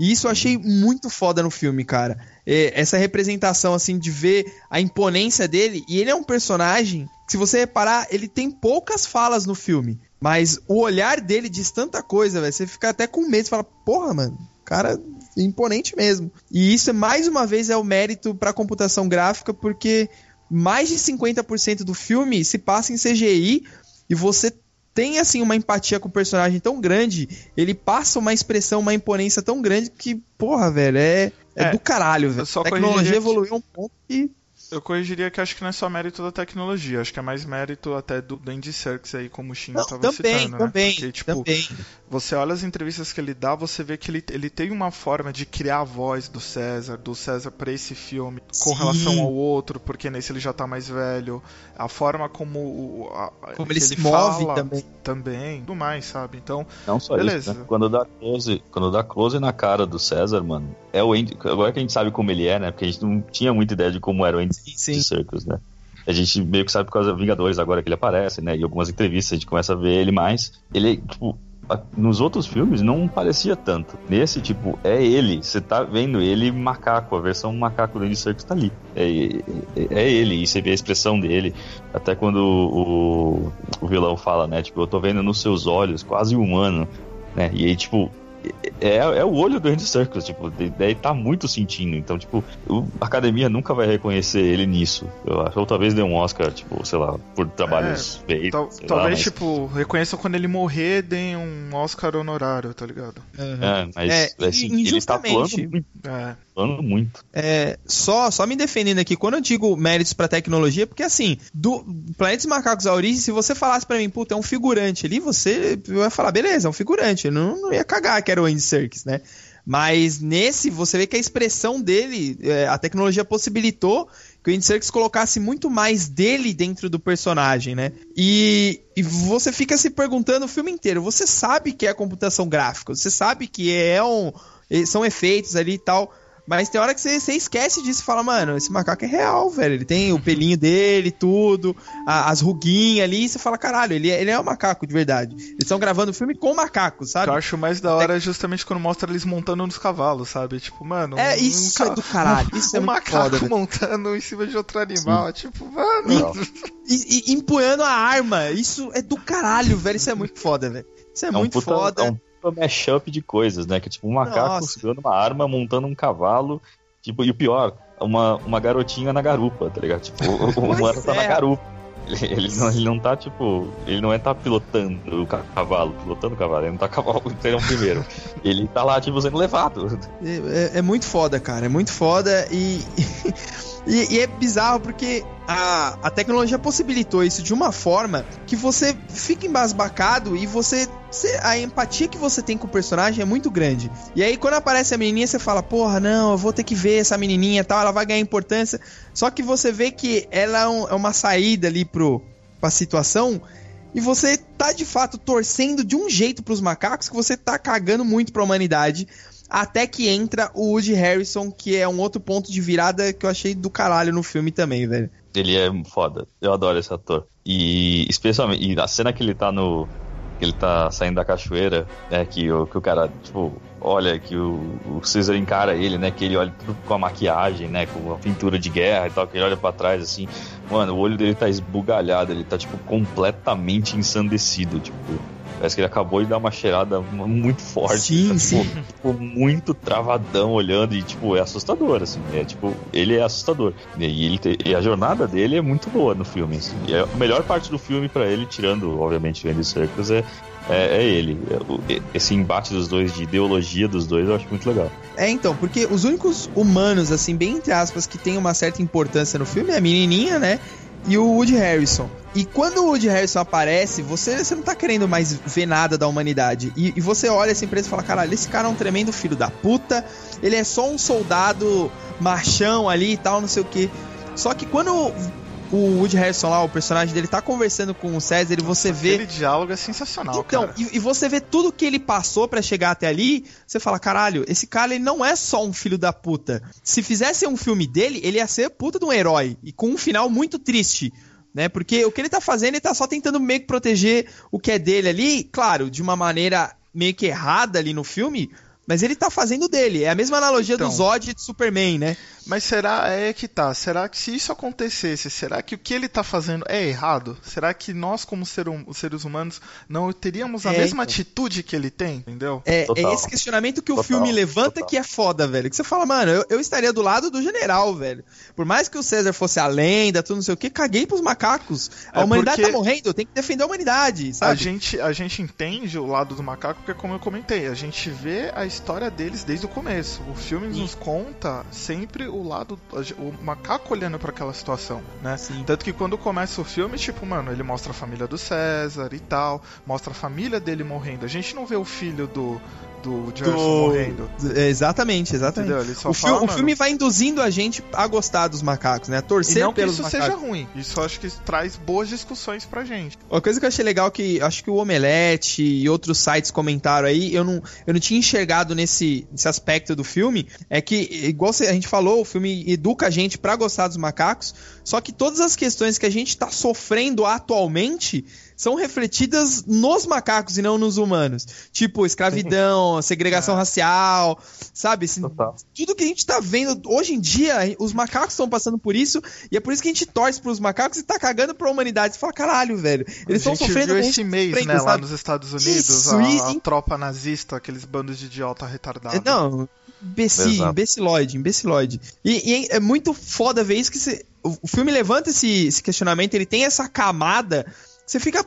Speaker 1: E isso eu achei muito foda no filme, cara. É, essa representação, assim, de ver a imponência dele. E ele é um personagem, que, se você reparar, ele tem poucas falas no filme. Mas o olhar dele diz tanta coisa, velho. Você fica até com medo. Você fala, porra, mano, cara imponente mesmo. E isso, mais uma vez, é o mérito pra computação gráfica, porque mais de 50% do filme se passa em CGI e você tem assim uma empatia com o personagem tão grande, ele passa uma expressão, uma imponência tão grande que, porra, velho, é, é,
Speaker 3: É,
Speaker 1: do caralho, velho. A tecnologia evoluiu a um ponto que.
Speaker 3: Eu corrigiria que acho que não é só mérito da tecnologia, acho que é mais mérito até do, do Andy Serkis aí, como o Shin
Speaker 1: Não,
Speaker 3: tava
Speaker 1: também,
Speaker 3: citando, né?
Speaker 1: também,
Speaker 3: Porque, tipo,
Speaker 1: também.
Speaker 3: você olha as entrevistas que ele dá, você vê que ele, ele tem uma forma de criar a voz do César, do César pra esse filme, com
Speaker 1: Sim.
Speaker 3: relação ao outro, porque nesse ele já tá mais velho, a forma como o, a-
Speaker 1: Como
Speaker 3: que
Speaker 1: ele se move
Speaker 3: fala
Speaker 1: também.
Speaker 3: também, tudo mais, sabe? Então,
Speaker 2: Não só
Speaker 3: Beleza.
Speaker 2: isso, né? Quando dá close, quando dá close na cara do César, mano, é o Andy, agora que a gente sabe como ele é, né? Porque a gente não tinha muita ideia de como era o Andy
Speaker 1: Sim, sim.
Speaker 2: de Circus, né? A gente meio que sabe por causa dos Vingadores agora que ele aparece, né? E algumas entrevistas a gente começa a ver ele mais. Ele, tipo, nos outros filmes não parecia tanto. Nesse, tipo, é ele. Você tá vendo ele macaco, a versão macaco do Andy Serkis tá ali. É, é, é ele, e você vê a expressão dele. Até quando o, o vilão fala, né? Tipo, eu tô vendo nos seus olhos, quase humano, né? E aí, tipo, é, é o olho do Andy Serkis, tipo, daí tá muito sentindo. Então, tipo, o- a academia nunca vai reconhecer ele nisso. Eu acho, ou talvez dê um Oscar, tipo, sei lá, por trabalhos feitos.
Speaker 3: tal-
Speaker 2: sei lá,
Speaker 3: talvez,
Speaker 2: mas-
Speaker 3: tipo, reconheçam quando ele morrer, deem um Oscar honorário, tá ligado?
Speaker 2: É, mas
Speaker 1: É,
Speaker 2: assim, ele tá
Speaker 1: injustamente.
Speaker 2: atuando muito,
Speaker 3: É.
Speaker 2: atuando muito.
Speaker 1: É, só, só me defendendo aqui, quando eu digo méritos pra tecnologia, porque assim, do Planetas Macacos à origem, se você falasse pra mim, puta, é um figurante ali, você vai falar, beleza, é um figurante. Eu não, não ia cagar que era o Andy Serkis, né? Mas nesse, você vê que a expressão dele, é, a tecnologia possibilitou que o Andy Serkis colocasse muito mais dele dentro do personagem, né? E, e você fica se perguntando o filme inteiro, você sabe que é computação gráfica, você sabe que é um, são efeitos ali e tal, mas tem hora que você, você esquece disso e fala, mano, esse macaco é real, velho. Ele tem o pelinho dele, tudo, a- as ruguinhas ali, e você fala, caralho, ele é, ele é um macaco de verdade. Eles estão gravando o filme com macaco,
Speaker 3: O que
Speaker 1: sabe?
Speaker 3: eu acho mais da hora é justamente quando mostra eles montando nos cavalos, sabe? Tipo, mano.
Speaker 1: É,
Speaker 3: um
Speaker 1: isso
Speaker 3: ca-
Speaker 1: é do caralho. Isso é
Speaker 3: um macaco
Speaker 1: foda, velho.
Speaker 3: montando em cima de outro animal. Tipo, mano.
Speaker 2: Legal.
Speaker 1: E, e empunhando a arma. Isso é do caralho, velho. Isso é muito foda, velho. Isso é,
Speaker 2: É,
Speaker 1: muito
Speaker 2: um puta,
Speaker 1: foda.
Speaker 2: É um puta mashup de coisas, né? Que é tipo um macaco segurando uma arma, montando um cavalo. Tipo, e o pior, uma, uma garotinha na garupa, tá ligado? Tipo, o, o tá na
Speaker 1: é.
Speaker 2: garupa. Ele, ele não, ele não tá, tipo. Ele não é tá pilotando o ca- cavalo, pilotando o cavalo, ele não tá cavalo serão primeiro. Ele tá lá, tipo, sendo levado.
Speaker 1: É, é- é muito foda, cara. É muito foda e. e, e é bizarro porque a, a tecnologia possibilitou isso de uma forma que você fica embasbacado e você a empatia que você tem com o personagem é muito grande. E aí, quando aparece a menininha, você fala, porra, não, eu vou ter que ver essa menininha tal, ela vai ganhar importância. Só que você vê que ela é, um- é uma saída ali pro, pra situação. E você tá de fato torcendo de um jeito pros macacos que você tá cagando muito pra humanidade. Até que entra o Woody Harrison, que é um outro ponto de virada que eu achei do caralho no filme também, velho.
Speaker 2: Ele é foda. Eu adoro esse ator. E especialmente. E a cena que ele tá no. Que ele tá saindo da cachoeira, né? Que o, que o cara, tipo, olha, que o, o Caesar encara ele, né? Que ele olha tudo com a maquiagem, né? Com a pintura de guerra e tal, que ele olha pra trás assim. Mano, o olho dele tá esbugalhado, ele tá, tipo, completamente ensandecido, tipo. Parece que ele acabou de dar uma cheirada muito forte.
Speaker 1: Sim,
Speaker 2: tá, tipo,
Speaker 1: sim.
Speaker 2: tipo, muito travadão olhando e, tipo, é assustador, assim. É, tipo, ele é assustador. E, ele te- e a jornada dele é muito boa no filme, assim. E a melhor parte do filme pra ele, tirando, obviamente, o Andy Serkis, é, é, é ele. É, esse embate dos dois, de ideologia dos dois, eu acho muito legal.
Speaker 1: É, então, porque os únicos humanos, assim, bem entre aspas, que tem uma certa importância no filme é a menininha, né? E o Woody Harrison. E quando o Woody Harrison aparece, você, você não tá querendo mais ver nada da humanidade. E, e você olha essa empresa e fala: caralho, esse cara é um tremendo filho da puta. Ele é só um soldado machão ali e tal, não sei o que. Só que quando o, Woody Harrison lá, o personagem dele, tá conversando com o César e você vê.
Speaker 3: Aquele diálogo é sensacional,
Speaker 1: Então,
Speaker 3: cara.
Speaker 1: e, e você vê tudo que ele passou pra chegar até ali, você fala, caralho, esse cara ele não é só um filho da puta. Se fizesse um filme dele, ele ia ser puta de um herói e com um final muito triste, né? Porque o que ele tá fazendo, ele tá só tentando meio que proteger o que é dele ali, claro, de uma maneira meio que errada ali no filme, mas ele tá fazendo dele. É a mesma analogia
Speaker 3: Então.
Speaker 1: do Zod de Superman, né?
Speaker 3: Mas será é que tá? Será que se isso acontecesse, será que o que ele tá fazendo é errado? Será que nós, como ser hum- seres humanos, não teríamos a
Speaker 1: É,
Speaker 3: mesma
Speaker 1: então.
Speaker 3: atitude que ele tem? Entendeu?
Speaker 1: É, é esse questionamento que o
Speaker 2: Total,
Speaker 1: filme levanta
Speaker 2: total.
Speaker 1: que é foda, velho. Que você fala, mano, eu, eu estaria do lado do general, velho. Por mais que o César fosse a lenda, tudo não sei o que, caguei pros macacos. A
Speaker 3: É
Speaker 1: humanidade
Speaker 3: porque-
Speaker 1: tá morrendo, eu tenho que defender a humanidade,
Speaker 3: A
Speaker 1: sabe?
Speaker 3: gente, a gente entende o lado do macaco porque, como eu comentei, a gente vê a história deles desde o começo. O filme nos conta sempre o lado, o macaco olhando pra aquela situação, né?
Speaker 1: Sim.
Speaker 3: Tanto que quando começa o filme, tipo, mano, ele mostra a família do César e tal, mostra a família dele morrendo. A gente não vê o filho do, do Gerson morrendo.
Speaker 1: É, Exatamente, exatamente. O, fi-
Speaker 3: fala,
Speaker 1: o filme vai induzindo a gente a gostar dos macacos, né? A
Speaker 3: E
Speaker 1: torcer
Speaker 3: não que
Speaker 1: pelos
Speaker 3: isso
Speaker 1: macacos.
Speaker 3: seja ruim. Isso acho que traz boas discussões pra gente.
Speaker 1: Uma coisa que eu achei legal que acho que o Omelete e outros sites comentaram aí, eu não, eu não tinha enxergado nesse, nesse aspecto do filme, é que, igual a gente falou, o filme educa a gente pra gostar dos macacos, só que todas as questões que a gente tá sofrendo atualmente são refletidas nos macacos e não nos humanos. Tipo, escravidão, segregação racial, sabe? Assim,
Speaker 2: Total.
Speaker 1: tudo que a gente tá vendo hoje em dia, os macacos estão passando por isso, e é por isso que a gente torce pros macacos e tá cagando pra humanidade. Você fala, caralho, velho. Eles
Speaker 3: a
Speaker 1: estão
Speaker 3: gente
Speaker 1: sofrendo
Speaker 3: viu
Speaker 1: a gente
Speaker 3: esse mês, né, lá
Speaker 1: sabe?
Speaker 3: nos Estados Unidos,
Speaker 1: Isso,
Speaker 3: a,
Speaker 1: e-
Speaker 3: a tropa nazista, aqueles bandos de idiota retardado.
Speaker 1: É, Não, imbecil,
Speaker 2: Exato.
Speaker 1: imbeciloide, imbeciloide. E, e é muito foda ver isso que você- o, o filme levanta esse, esse questionamento, ele tem essa camada. Você fica.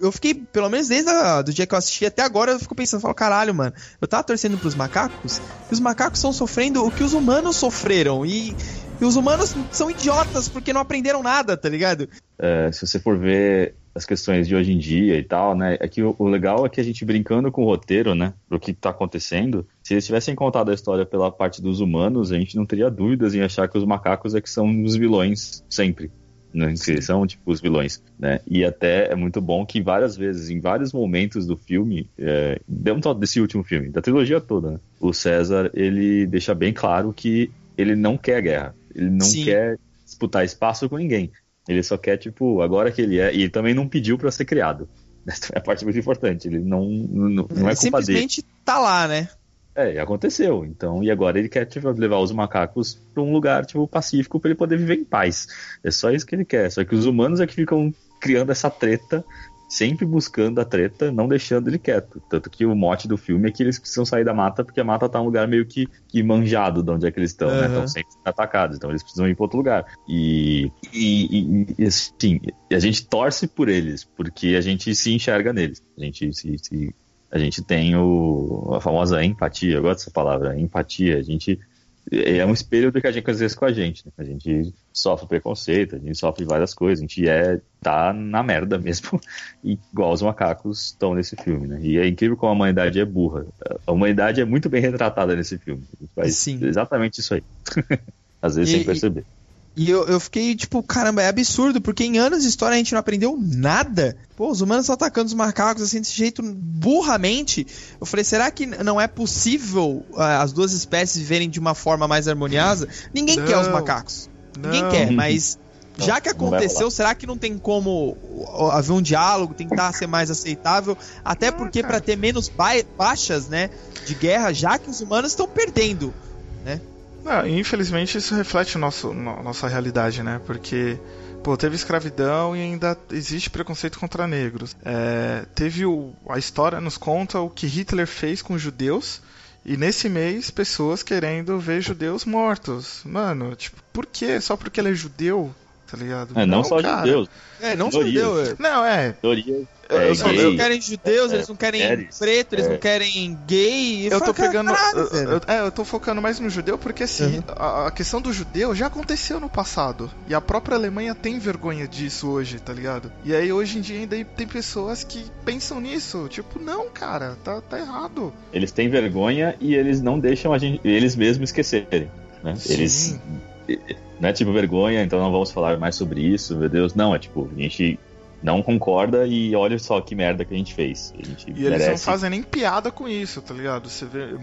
Speaker 1: Eu fiquei, pelo menos desde a, do dia que eu assisti até agora, eu fico pensando, falo, caralho, mano, eu tava torcendo pros macacos, e os macacos estão sofrendo o que os humanos sofreram. E, e os humanos são idiotas porque não aprenderam nada, tá ligado?
Speaker 2: É, se você for ver as questões de hoje em dia e tal, né? É que o, o legal é que a gente brincando com o roteiro, né? Do que tá acontecendo, se eles tivessem contado a história pela parte dos humanos, a gente não teria dúvidas em achar que os macacos é que são os vilões sempre. Né, que são tipo os vilões, né? E até é muito bom que várias vezes, em vários momentos do filme, é, não só desse último filme, da trilogia toda, né, o César ele deixa bem claro que ele não quer guerra, ele não
Speaker 1: Sim.
Speaker 2: quer disputar espaço com ninguém. Ele só quer, tipo, agora que ele é. E ele também não pediu pra ser criado. Essa é a parte muito importante. Ele não, não, não é
Speaker 1: Ele
Speaker 2: culpa dele.
Speaker 1: simplesmente tá lá, né?
Speaker 2: É, e aconteceu. Então, e agora ele quer tipo, levar os macacos pra um lugar tipo pacífico pra ele poder viver em paz. É só isso que ele quer. Só que os humanos é que ficam criando essa treta, sempre buscando a treta, não deixando ele quieto. Tanto que o mote do filme é que eles precisam sair da mata porque a mata tá um lugar meio que, que manjado de onde é que eles estão, né?
Speaker 1: Aham.
Speaker 2: Estão sempre sendo atacados, então eles precisam ir pra outro lugar. E, e, e, e, assim, a gente torce por eles porque a gente se enxerga neles. A gente se- se a gente tem o, a famosa empatia, eu gosto dessa palavra, empatia. A gente é um espelho do que a gente às vezes com a gente. Né? A gente sofre preconceito, a gente sofre várias coisas, a gente é tá na merda mesmo, igual os macacos estão nesse filme, né? E é incrível como a humanidade é burra. A humanidade é muito bem retratada nesse filme.
Speaker 1: Sim.
Speaker 2: exatamente isso aí. às vezes
Speaker 1: E-
Speaker 2: sem perceber.
Speaker 1: E eu, eu fiquei, tipo, caramba, é absurdo, porque em anos de história a gente não aprendeu nada. Pô, os humanos atacando os macacos assim, desse jeito burramente. Eu falei, será que não é possível ah, as duas espécies viverem de uma forma mais harmoniosa? Ninguém quer os
Speaker 3: Não.
Speaker 1: macacos. Ninguém
Speaker 3: Não.
Speaker 1: quer, mas
Speaker 2: Não,
Speaker 1: já que
Speaker 2: não
Speaker 1: aconteceu, será que não tem como haver um diálogo, tentar ser mais aceitável? Até porque
Speaker 3: cara.
Speaker 1: pra ter menos ba- baixas, né, de guerra, já que os humanos estão perdendo.
Speaker 3: Não, infelizmente isso reflete nosso, no- nossa realidade, né? Porque, pô, teve escravidão e ainda existe preconceito contra negros. É, teve o, a história nos conta o que Hitler fez com os judeus. E nesse mês, pessoas querendo ver judeus mortos. Mano, tipo, por quê? Só porque ele é judeu? Tá ligado?
Speaker 2: É, não, só
Speaker 3: cara.
Speaker 2: judeus.
Speaker 1: É, não só judeu, é.
Speaker 3: Não, é.
Speaker 2: Teoria
Speaker 3: Eu-
Speaker 2: é,
Speaker 3: eu só-
Speaker 1: Eles não querem judeus,
Speaker 2: é,
Speaker 1: eles não querem
Speaker 2: mulheres,
Speaker 1: preto, eles
Speaker 2: é.
Speaker 1: não querem gay.
Speaker 3: Eu tô
Speaker 1: falo, cara,
Speaker 3: pegando.
Speaker 1: caralho,
Speaker 3: eu- eu- é, eu tô focando mais no judeu porque assim,
Speaker 1: Uhum.
Speaker 3: a, a questão do judeu já aconteceu no passado. E a própria Alemanha tem vergonha disso hoje, tá ligado? E aí hoje em dia ainda tem pessoas que pensam nisso. Tipo, não, cara, tá, tá errado.
Speaker 2: Eles têm vergonha e eles não deixam a gente, eles mesmos esquecerem. Né?
Speaker 3: Sim.
Speaker 2: Eles. Não é tipo vergonha, então não vamos falar mais sobre isso, meu Deus. Não, é tipo, a gente não concorda e olha só que merda que a gente fez. A gente
Speaker 3: E eles
Speaker 2: merece.
Speaker 3: não fazem nem piada com isso, tá ligado? Você vê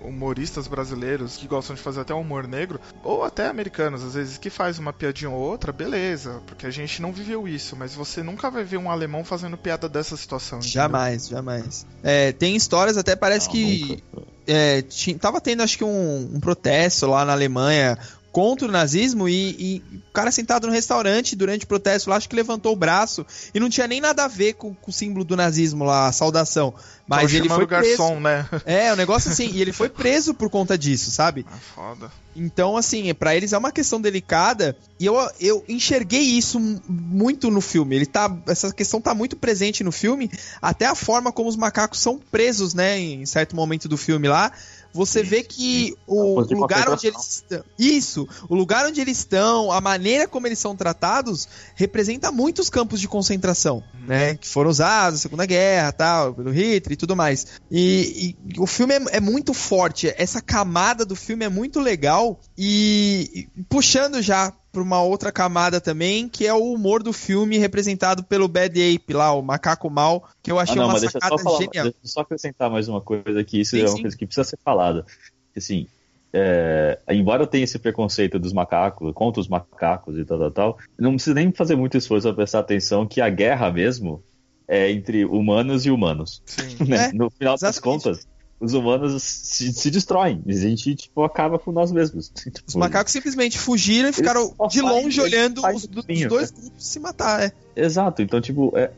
Speaker 3: humoristas brasileiros que gostam de fazer até humor negro, ou até americanos, às vezes, que faz uma piadinha ou outra, beleza, porque a gente não viveu isso, mas você nunca vai ver um alemão fazendo piada dessa situação. entendeu?
Speaker 1: Jamais, jamais. É, tem histórias, até parece
Speaker 2: Não,
Speaker 1: que
Speaker 2: nunca.
Speaker 1: é, ti- tava tendo acho que um, um protesto lá na Alemanha contra o nazismo e, e o cara sentado no restaurante durante o protesto lá, acho que levantou o braço e não tinha nem nada a ver com, com o símbolo do nazismo lá, a saudação. Mas
Speaker 3: Tava
Speaker 1: ele foi
Speaker 3: o garçom,
Speaker 1: preso.
Speaker 3: né?
Speaker 1: É, um negócio assim, e ele foi preso por conta disso, sabe?
Speaker 3: Ah, foda.
Speaker 1: Então, assim, pra eles é uma questão delicada e eu, eu enxerguei isso muito no filme. Ele tá, essa questão tá muito presente no filme, até a forma como os macacos são presos, né, em certo momento do filme lá. Você
Speaker 2: Sim,
Speaker 1: vê que
Speaker 2: sim.
Speaker 1: o lugar onde eles estão. Isso, o lugar onde eles estão, a maneira como eles são tratados, representa muitos campos de concentração, né? Que foram usados na Segunda Guerra, tal, pelo Hitler e tudo mais. E, e o filme é, é muito forte, essa camada do filme é muito legal e, e puxando já pra uma outra camada também, que é o humor do filme representado pelo Bad Ape lá, o macaco mal, que eu
Speaker 2: Ah,
Speaker 1: achei
Speaker 2: não,
Speaker 1: uma
Speaker 2: mas deixa eu
Speaker 1: sacada
Speaker 2: só falar,
Speaker 1: genial.
Speaker 2: deixa eu só acrescentar mais uma coisa que isso
Speaker 1: Sim,
Speaker 2: é uma
Speaker 1: sim.
Speaker 2: coisa que precisa ser falada. Assim, é, embora tenha esse preconceito dos macacos, contra os macacos e tal, tal, tal, não precisa nem fazer muito esforço pra prestar atenção que a guerra mesmo é entre humanos e humanos. Né?
Speaker 1: É,
Speaker 2: no final das
Speaker 1: exatamente.
Speaker 2: contas, os humanos se, se destroem. A gente, tipo, acaba com nós mesmos.
Speaker 1: Os
Speaker 2: Tipo,
Speaker 1: macacos simplesmente fugiram e ficaram de longe olhando os, os
Speaker 2: caminho,
Speaker 1: dois grupos se matar, é.
Speaker 2: Exato, então, tipo, é,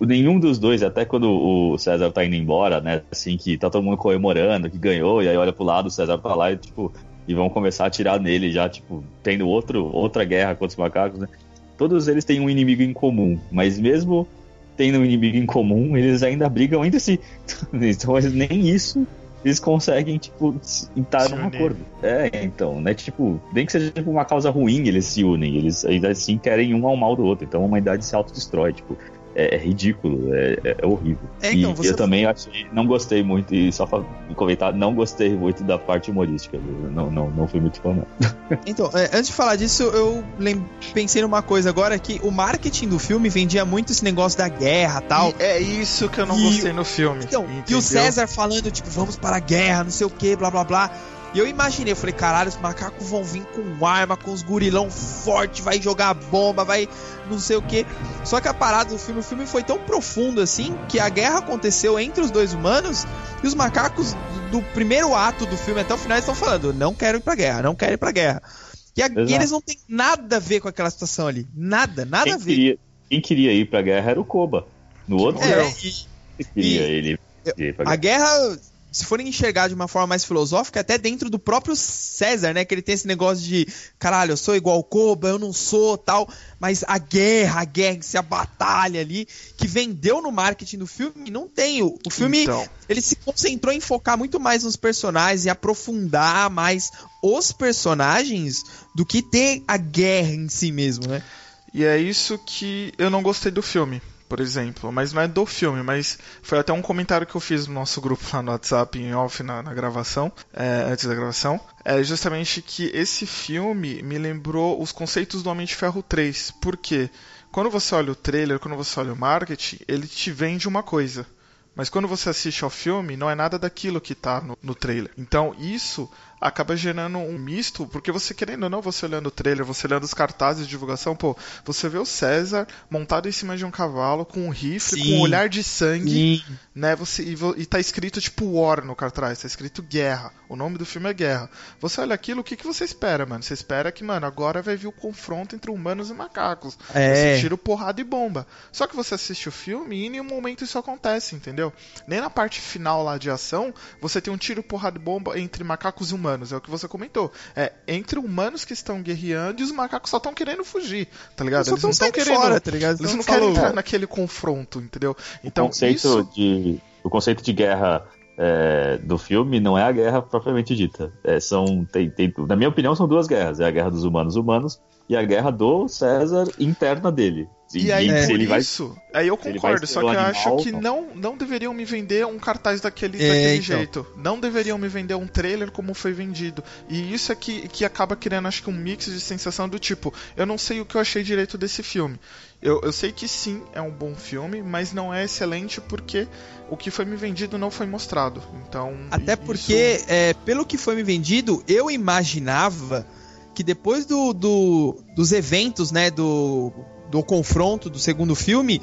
Speaker 2: nenhum dos dois, até quando o César tá indo embora, né, assim, que tá todo mundo comemorando, que ganhou, e aí olha pro lado, o César tá lá e, tipo, e vão começar a atirar nele já, tipo, tendo outro, outra guerra contra os macacos, né. Todos eles têm um inimigo em comum, mas mesmo tendo um inimigo em comum, eles ainda brigam entre si. Então, nem isso eles conseguem, tipo, estar num acordo. É, então, né? Tipo, nem que seja tipo, uma causa ruim, eles se unem. Eles ainda assim querem um ao mal do outro. Então a humanidade se autodestrói, tipo. É, é ridículo, é, é- é horrível.
Speaker 1: É, então,
Speaker 2: e
Speaker 1: você-
Speaker 2: eu também achei, não gostei muito, e só pra comentar, não gostei muito da parte humorística. Não, não, não fui muito fã, não.
Speaker 1: Então, é, antes de falar disso, eu lem- pensei numa coisa agora que o marketing do filme vendia muito esse negócio da guerra tal.
Speaker 3: E é isso que eu não
Speaker 1: E-
Speaker 3: gostei no filme.
Speaker 1: Então, e
Speaker 3: entendeu?
Speaker 1: o César falando, tipo, vamos para a guerra, não sei o que, blá blá blá. E eu imaginei, eu falei, caralho, os macacos vão vir com arma, com os gurilão forte, vai jogar bomba, vai não sei o que. Só que a parada do filme, o filme foi tão profundo assim, que a guerra aconteceu entre os dois humanos e os macacos do primeiro ato do filme até o final estão falando, não quero ir pra guerra, não quero ir pra guerra. E, a- e eles não têm nada a ver com aquela situação ali. Nada, nada a
Speaker 2: Quem
Speaker 1: ver.
Speaker 2: queria, quem queria ir pra guerra era o Koba. No outro,
Speaker 1: É,
Speaker 2: não
Speaker 1: e-
Speaker 2: queria
Speaker 1: e-
Speaker 2: ele ir pra
Speaker 1: A
Speaker 2: guerra.
Speaker 1: Se forem enxergar de uma forma mais filosófica, até dentro do próprio César, né? Que ele tem esse negócio de, caralho, eu sou igual Koba, eu não sou, tal. Mas a guerra, a guerra, a batalha ali, que vendeu no marketing do filme, não tem. O, o filme,
Speaker 3: Então.
Speaker 1: ele se concentrou em focar muito mais nos personagens e aprofundar mais os personagens do que ter a guerra em si mesmo, né?
Speaker 3: E é isso que eu não gostei do filme, por exemplo. Mas não é do filme, mas foi até um comentário que eu fiz no nosso grupo lá no WhatsApp, em off, na, na gravação, é, antes da gravação. É justamente que esse filme me lembrou os conceitos do Homem de Ferro 3. Por quê? Quando você olha o trailer, quando você olha o marketing, ele te vende uma coisa. Mas quando você assiste ao filme, não é nada daquilo que tá no, no trailer. Então isso acaba gerando um misto, porque você querendo ou não, você olhando o trailer, você olhando os cartazes de divulgação, pô, você vê o César montado em cima de um cavalo, com um rifle,
Speaker 1: Sim.
Speaker 3: com um olhar de sangue,
Speaker 1: Sim.
Speaker 3: Né? Você, e, e tá escrito tipo War no cartaz, tá escrito Guerra. O nome do filme é Guerra. Você olha aquilo, o que, que você espera, mano? Você espera que, mano, agora vai vir o confronto entre humanos e macacos.
Speaker 1: É.
Speaker 3: Você tira porrada e bomba. Só que você assiste o filme e em nenhum momento isso acontece, entendeu? Nem na parte final lá de ação, você tem um tiro, porrada e bomba entre macacos e humanos. É o que você comentou. É entre humanos que estão guerreando e os macacos só estão querendo fugir, tá ligado?
Speaker 1: Eles só
Speaker 3: Eles não
Speaker 1: tão
Speaker 3: estão querendo.
Speaker 1: fora, tá ligado?
Speaker 3: Eles
Speaker 1: Não
Speaker 3: não querem
Speaker 1: falou.
Speaker 3: entrar naquele confronto, entendeu? Então
Speaker 2: o conceito
Speaker 3: isso.
Speaker 2: de o conceito de guerra é, do filme não é a guerra propriamente dita. É, são tem, tem- na minha opinião são duas guerras. É a guerra dos humanos humanos e a guerra do César interna dele.
Speaker 3: E aí,
Speaker 2: se
Speaker 3: por
Speaker 2: ele vai
Speaker 3: isso, aí eu concordo, só que eu acho que
Speaker 2: não.
Speaker 3: não, não deveriam me vender um cartaz daquele,
Speaker 1: É,
Speaker 3: daquele
Speaker 1: então.
Speaker 3: jeito. Não deveriam me vender um trailer como foi vendido. E isso é que, que acaba criando, acho que, um mix de sensação do tipo, eu não sei o que eu achei direito desse filme. Eu, eu sei que sim, é um bom filme, mas não é excelente porque o que foi me vendido não foi mostrado. Então.
Speaker 1: Até
Speaker 3: isso-
Speaker 1: porque, é, pelo que foi me vendido, eu imaginava que depois do, do- dos eventos, né, do, do confronto do segundo filme,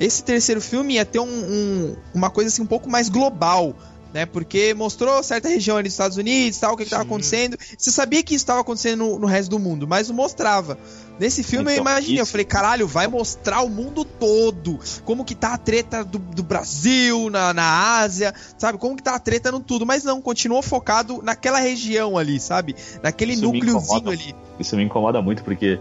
Speaker 1: esse terceiro filme ia ter um- um- uma coisa assim um pouco mais global. Né, porque mostrou certa região ali dos Estados Unidos, tal, o que estava acontecendo. Você sabia que isso estava acontecendo no, no resto do mundo, mas não mostrava. Nesse filme eu
Speaker 2: Então,
Speaker 1: imaginei, eu
Speaker 2: isso-
Speaker 1: falei, caralho, vai mostrar o mundo todo. Como que tá a treta do, do Brasil, na, na Ásia, sabe? Como que tá a treta no tudo. Mas não, continuou focado naquela região ali, sabe? Naquele
Speaker 2: Isso
Speaker 1: núcleozinho ali.
Speaker 2: isso me incomoda muito porque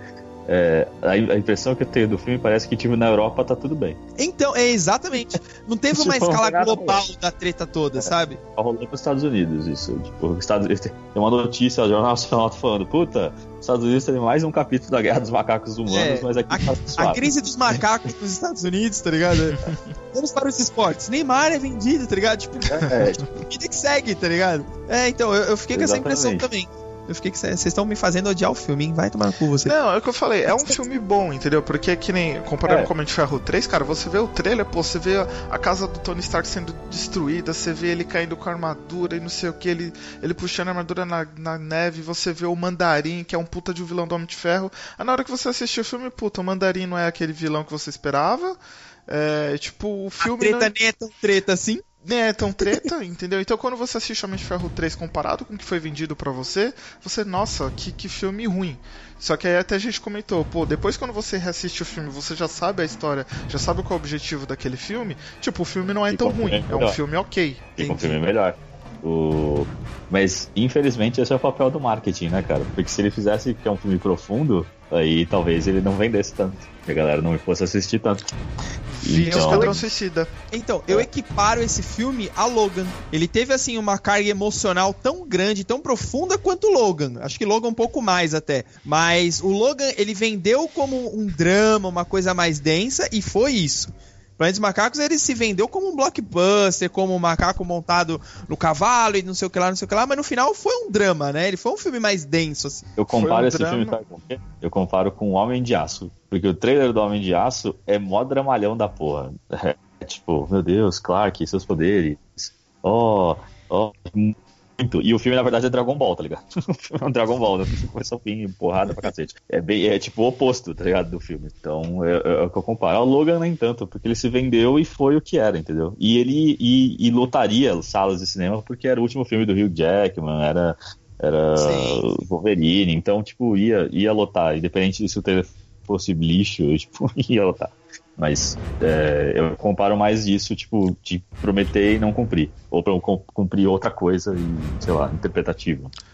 Speaker 2: é, a, a impressão que eu tenho do filme parece que tipo na Europa tá tudo bem.
Speaker 1: Então, é exatamente. Não teve uma escala global da treta toda, sabe?
Speaker 2: Tá rolando nos Estados Unidos isso. Tipo, os Estados Unidos tem uma notícia, o Jornal Nacional tá falando, puta, os Estados Unidos tem mais um capítulo da Guerra dos Macacos Humanos,
Speaker 1: É,
Speaker 2: mas aqui tá
Speaker 1: A crise dos macacos nos Estados Unidos, tá ligado? Vamos para os esportes. Neymar é vendido, tá ligado? Tipo,
Speaker 2: É,
Speaker 1: vida que segue, tá ligado? É, então, eu, eu fiquei com essa impressão
Speaker 2: Exatamente.
Speaker 1: também. Eu fiquei que vocês estão me fazendo odiar o filme, hein? Vai tomar no cu você.
Speaker 3: Não, é o que eu falei, é um filme bom, entendeu? Porque que nem, comparando
Speaker 2: É.
Speaker 3: com o Homem de Ferro 3, cara, você vê o trailer, pô, você vê a, a casa do Tony Stark sendo destruída, você vê ele caindo com a armadura e não sei o que, ele, ele puxando a armadura na, na neve, você vê o Mandarim, que é um puta de um vilão do Homem de Ferro. Aí na hora que você assiste o filme, puta, o Mandarim não é aquele vilão que você esperava. É, tipo, o
Speaker 1: A
Speaker 3: filme
Speaker 1: treta
Speaker 3: não,
Speaker 1: nem é tão treta assim.
Speaker 3: Nem é tão treta, entendeu? Então quando você assiste Homem de Ferro 3 comparado com o que foi vendido pra você, você, nossa, que, que filme ruim. Só que aí até a gente comentou, pô, depois quando você reassiste o filme, você já sabe a história, já sabe qual é o objetivo daquele filme, tipo, o filme não é
Speaker 2: Fica
Speaker 3: tão
Speaker 2: um filme
Speaker 3: ruim, é um
Speaker 2: melhor.
Speaker 3: filme ok.
Speaker 2: Fica um
Speaker 3: entendi.
Speaker 2: filme melhor. O... Mas, infelizmente, esse é o papel do marketing, né, cara? Porque se ele fizesse que é um filme profundo, aí talvez ele não vendesse tanto. Que a galera não fosse assistir tanto.
Speaker 3: O
Speaker 2: Então-
Speaker 3: Esquadrão Suicida.
Speaker 1: Então, eu equiparo esse filme a Logan. Ele teve, assim, uma carga emocional tão grande, tão profunda quanto o Logan. Acho que Logan um pouco mais até. Mas o Logan, ele vendeu como um drama, uma coisa mais densa, e foi isso. Planeta dos Macacos, ele se vendeu como um blockbuster, como um macaco montado no cavalo e não sei o que lá, não sei o que lá, mas no final foi um drama, né? Ele foi um filme mais denso, assim.
Speaker 2: Eu comparo
Speaker 3: um
Speaker 2: esse
Speaker 3: drama.
Speaker 2: filme sabe com o quê? Eu comparo com o Homem de Aço. Porque o trailer do Homem de Aço é mó dramalhão da porra. É tipo, meu Deus, Clark, seus poderes. Oh, oh, muito. E o filme, na verdade, é Dragon Ball, tá ligado? O filme é um Dragon Ball, né? Começa ao fim, porrada pra cacete. É, bem, é tipo o oposto, tá ligado? Do filme. Então, é, é o que eu comparo. O Logan nem tanto, porque ele se vendeu e foi o que era, entendeu? E ele e, e lotaria salas de cinema porque era o último filme do Hugh Jackman, era era
Speaker 1: Sim.
Speaker 2: Wolverine, então, tipo, ia, ia lotar, independente se o trailer fosse lixo, tipo, ia lotar. Mas é, eu comparo mais isso, tipo, de prometer e não cumprir. Ou pra eu cum- cumprir outra coisa e, sei lá,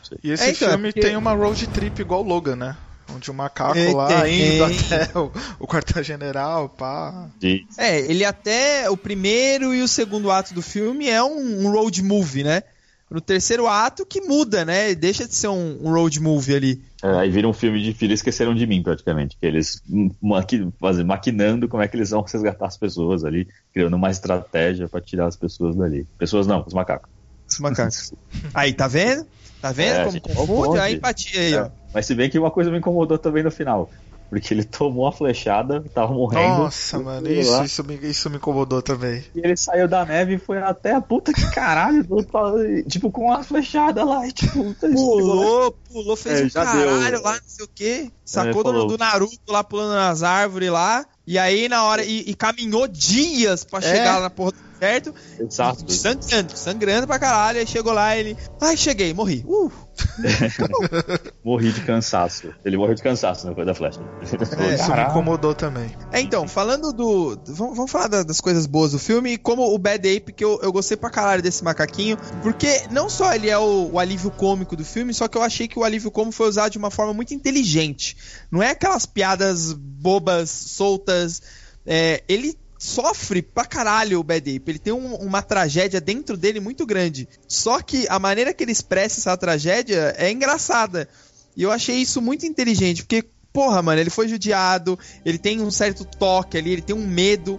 Speaker 2: sei.
Speaker 3: E esse
Speaker 1: É, então, é
Speaker 3: filme
Speaker 1: porque-
Speaker 3: tem uma road trip igual o Logan, né? Onde o macaco
Speaker 1: É,
Speaker 3: lá indo até o, o quartel-general, pá.
Speaker 1: É, ele até. O primeiro e o segundo ato do filme é um, um road movie, né? No terceiro ato que muda, né? Deixa de ser um, um road movie ali.
Speaker 2: É, aí vira um filme de filho esqueceram de mim, praticamente. Que eles maqui, maquinando como é que eles vão resgatar as pessoas ali, criando uma estratégia pra tirar as pessoas dali. Pessoas não, os macacos.
Speaker 1: Os macacos. Aí, tá vendo? Tá vendo
Speaker 2: É,
Speaker 1: como
Speaker 2: gente,
Speaker 1: confunde? A empatia aí, ó.
Speaker 2: É, Mas se bem que uma coisa me incomodou também no final. Porque ele tomou a flechada, tava morrendo.
Speaker 3: Nossa, mano, isso, isso, me, isso me incomodou também.
Speaker 2: E ele saiu da neve e foi até a puta que caralho. do- tipo, com a flechada lá. E, tipo,
Speaker 1: Pulou, pulou, fez
Speaker 2: É,
Speaker 1: um caralho
Speaker 2: deu.
Speaker 1: lá, não sei o quê. Sacou
Speaker 2: É,
Speaker 1: do, do Naruto lá pulando nas árvores lá. E aí, na hora. E, e caminhou dias pra chegar lá na porra do certo.
Speaker 2: Exato.
Speaker 1: Sangrando, sangrando pra caralho. Aí chegou lá ele. Ai, cheguei, morri. Uh!
Speaker 2: Morri de cansaço. Ele morreu de cansaço depois da flecha. Falou,
Speaker 3: isso me incomodou também.
Speaker 1: É, então, falando do. Vamos, vamos falar da- das coisas boas do filme e como o Bad Ape, que eu, eu gostei pra caralho desse macaquinho. Porque não só ele é o, o alívio cômico do filme, só que eu achei que o alívio cômico foi usado de uma forma muito inteligente. Não é aquelas piadas bobas, soltas. É, ele sofre pra caralho o Bad Ape. Ele tem um- uma tragédia dentro dele muito grande. Só que a maneira que ele expressa essa tragédia é engraçada. E eu achei isso muito inteligente, porque, porra, mano, ele foi judiado, ele tem um certo toque ali, ele tem um medo.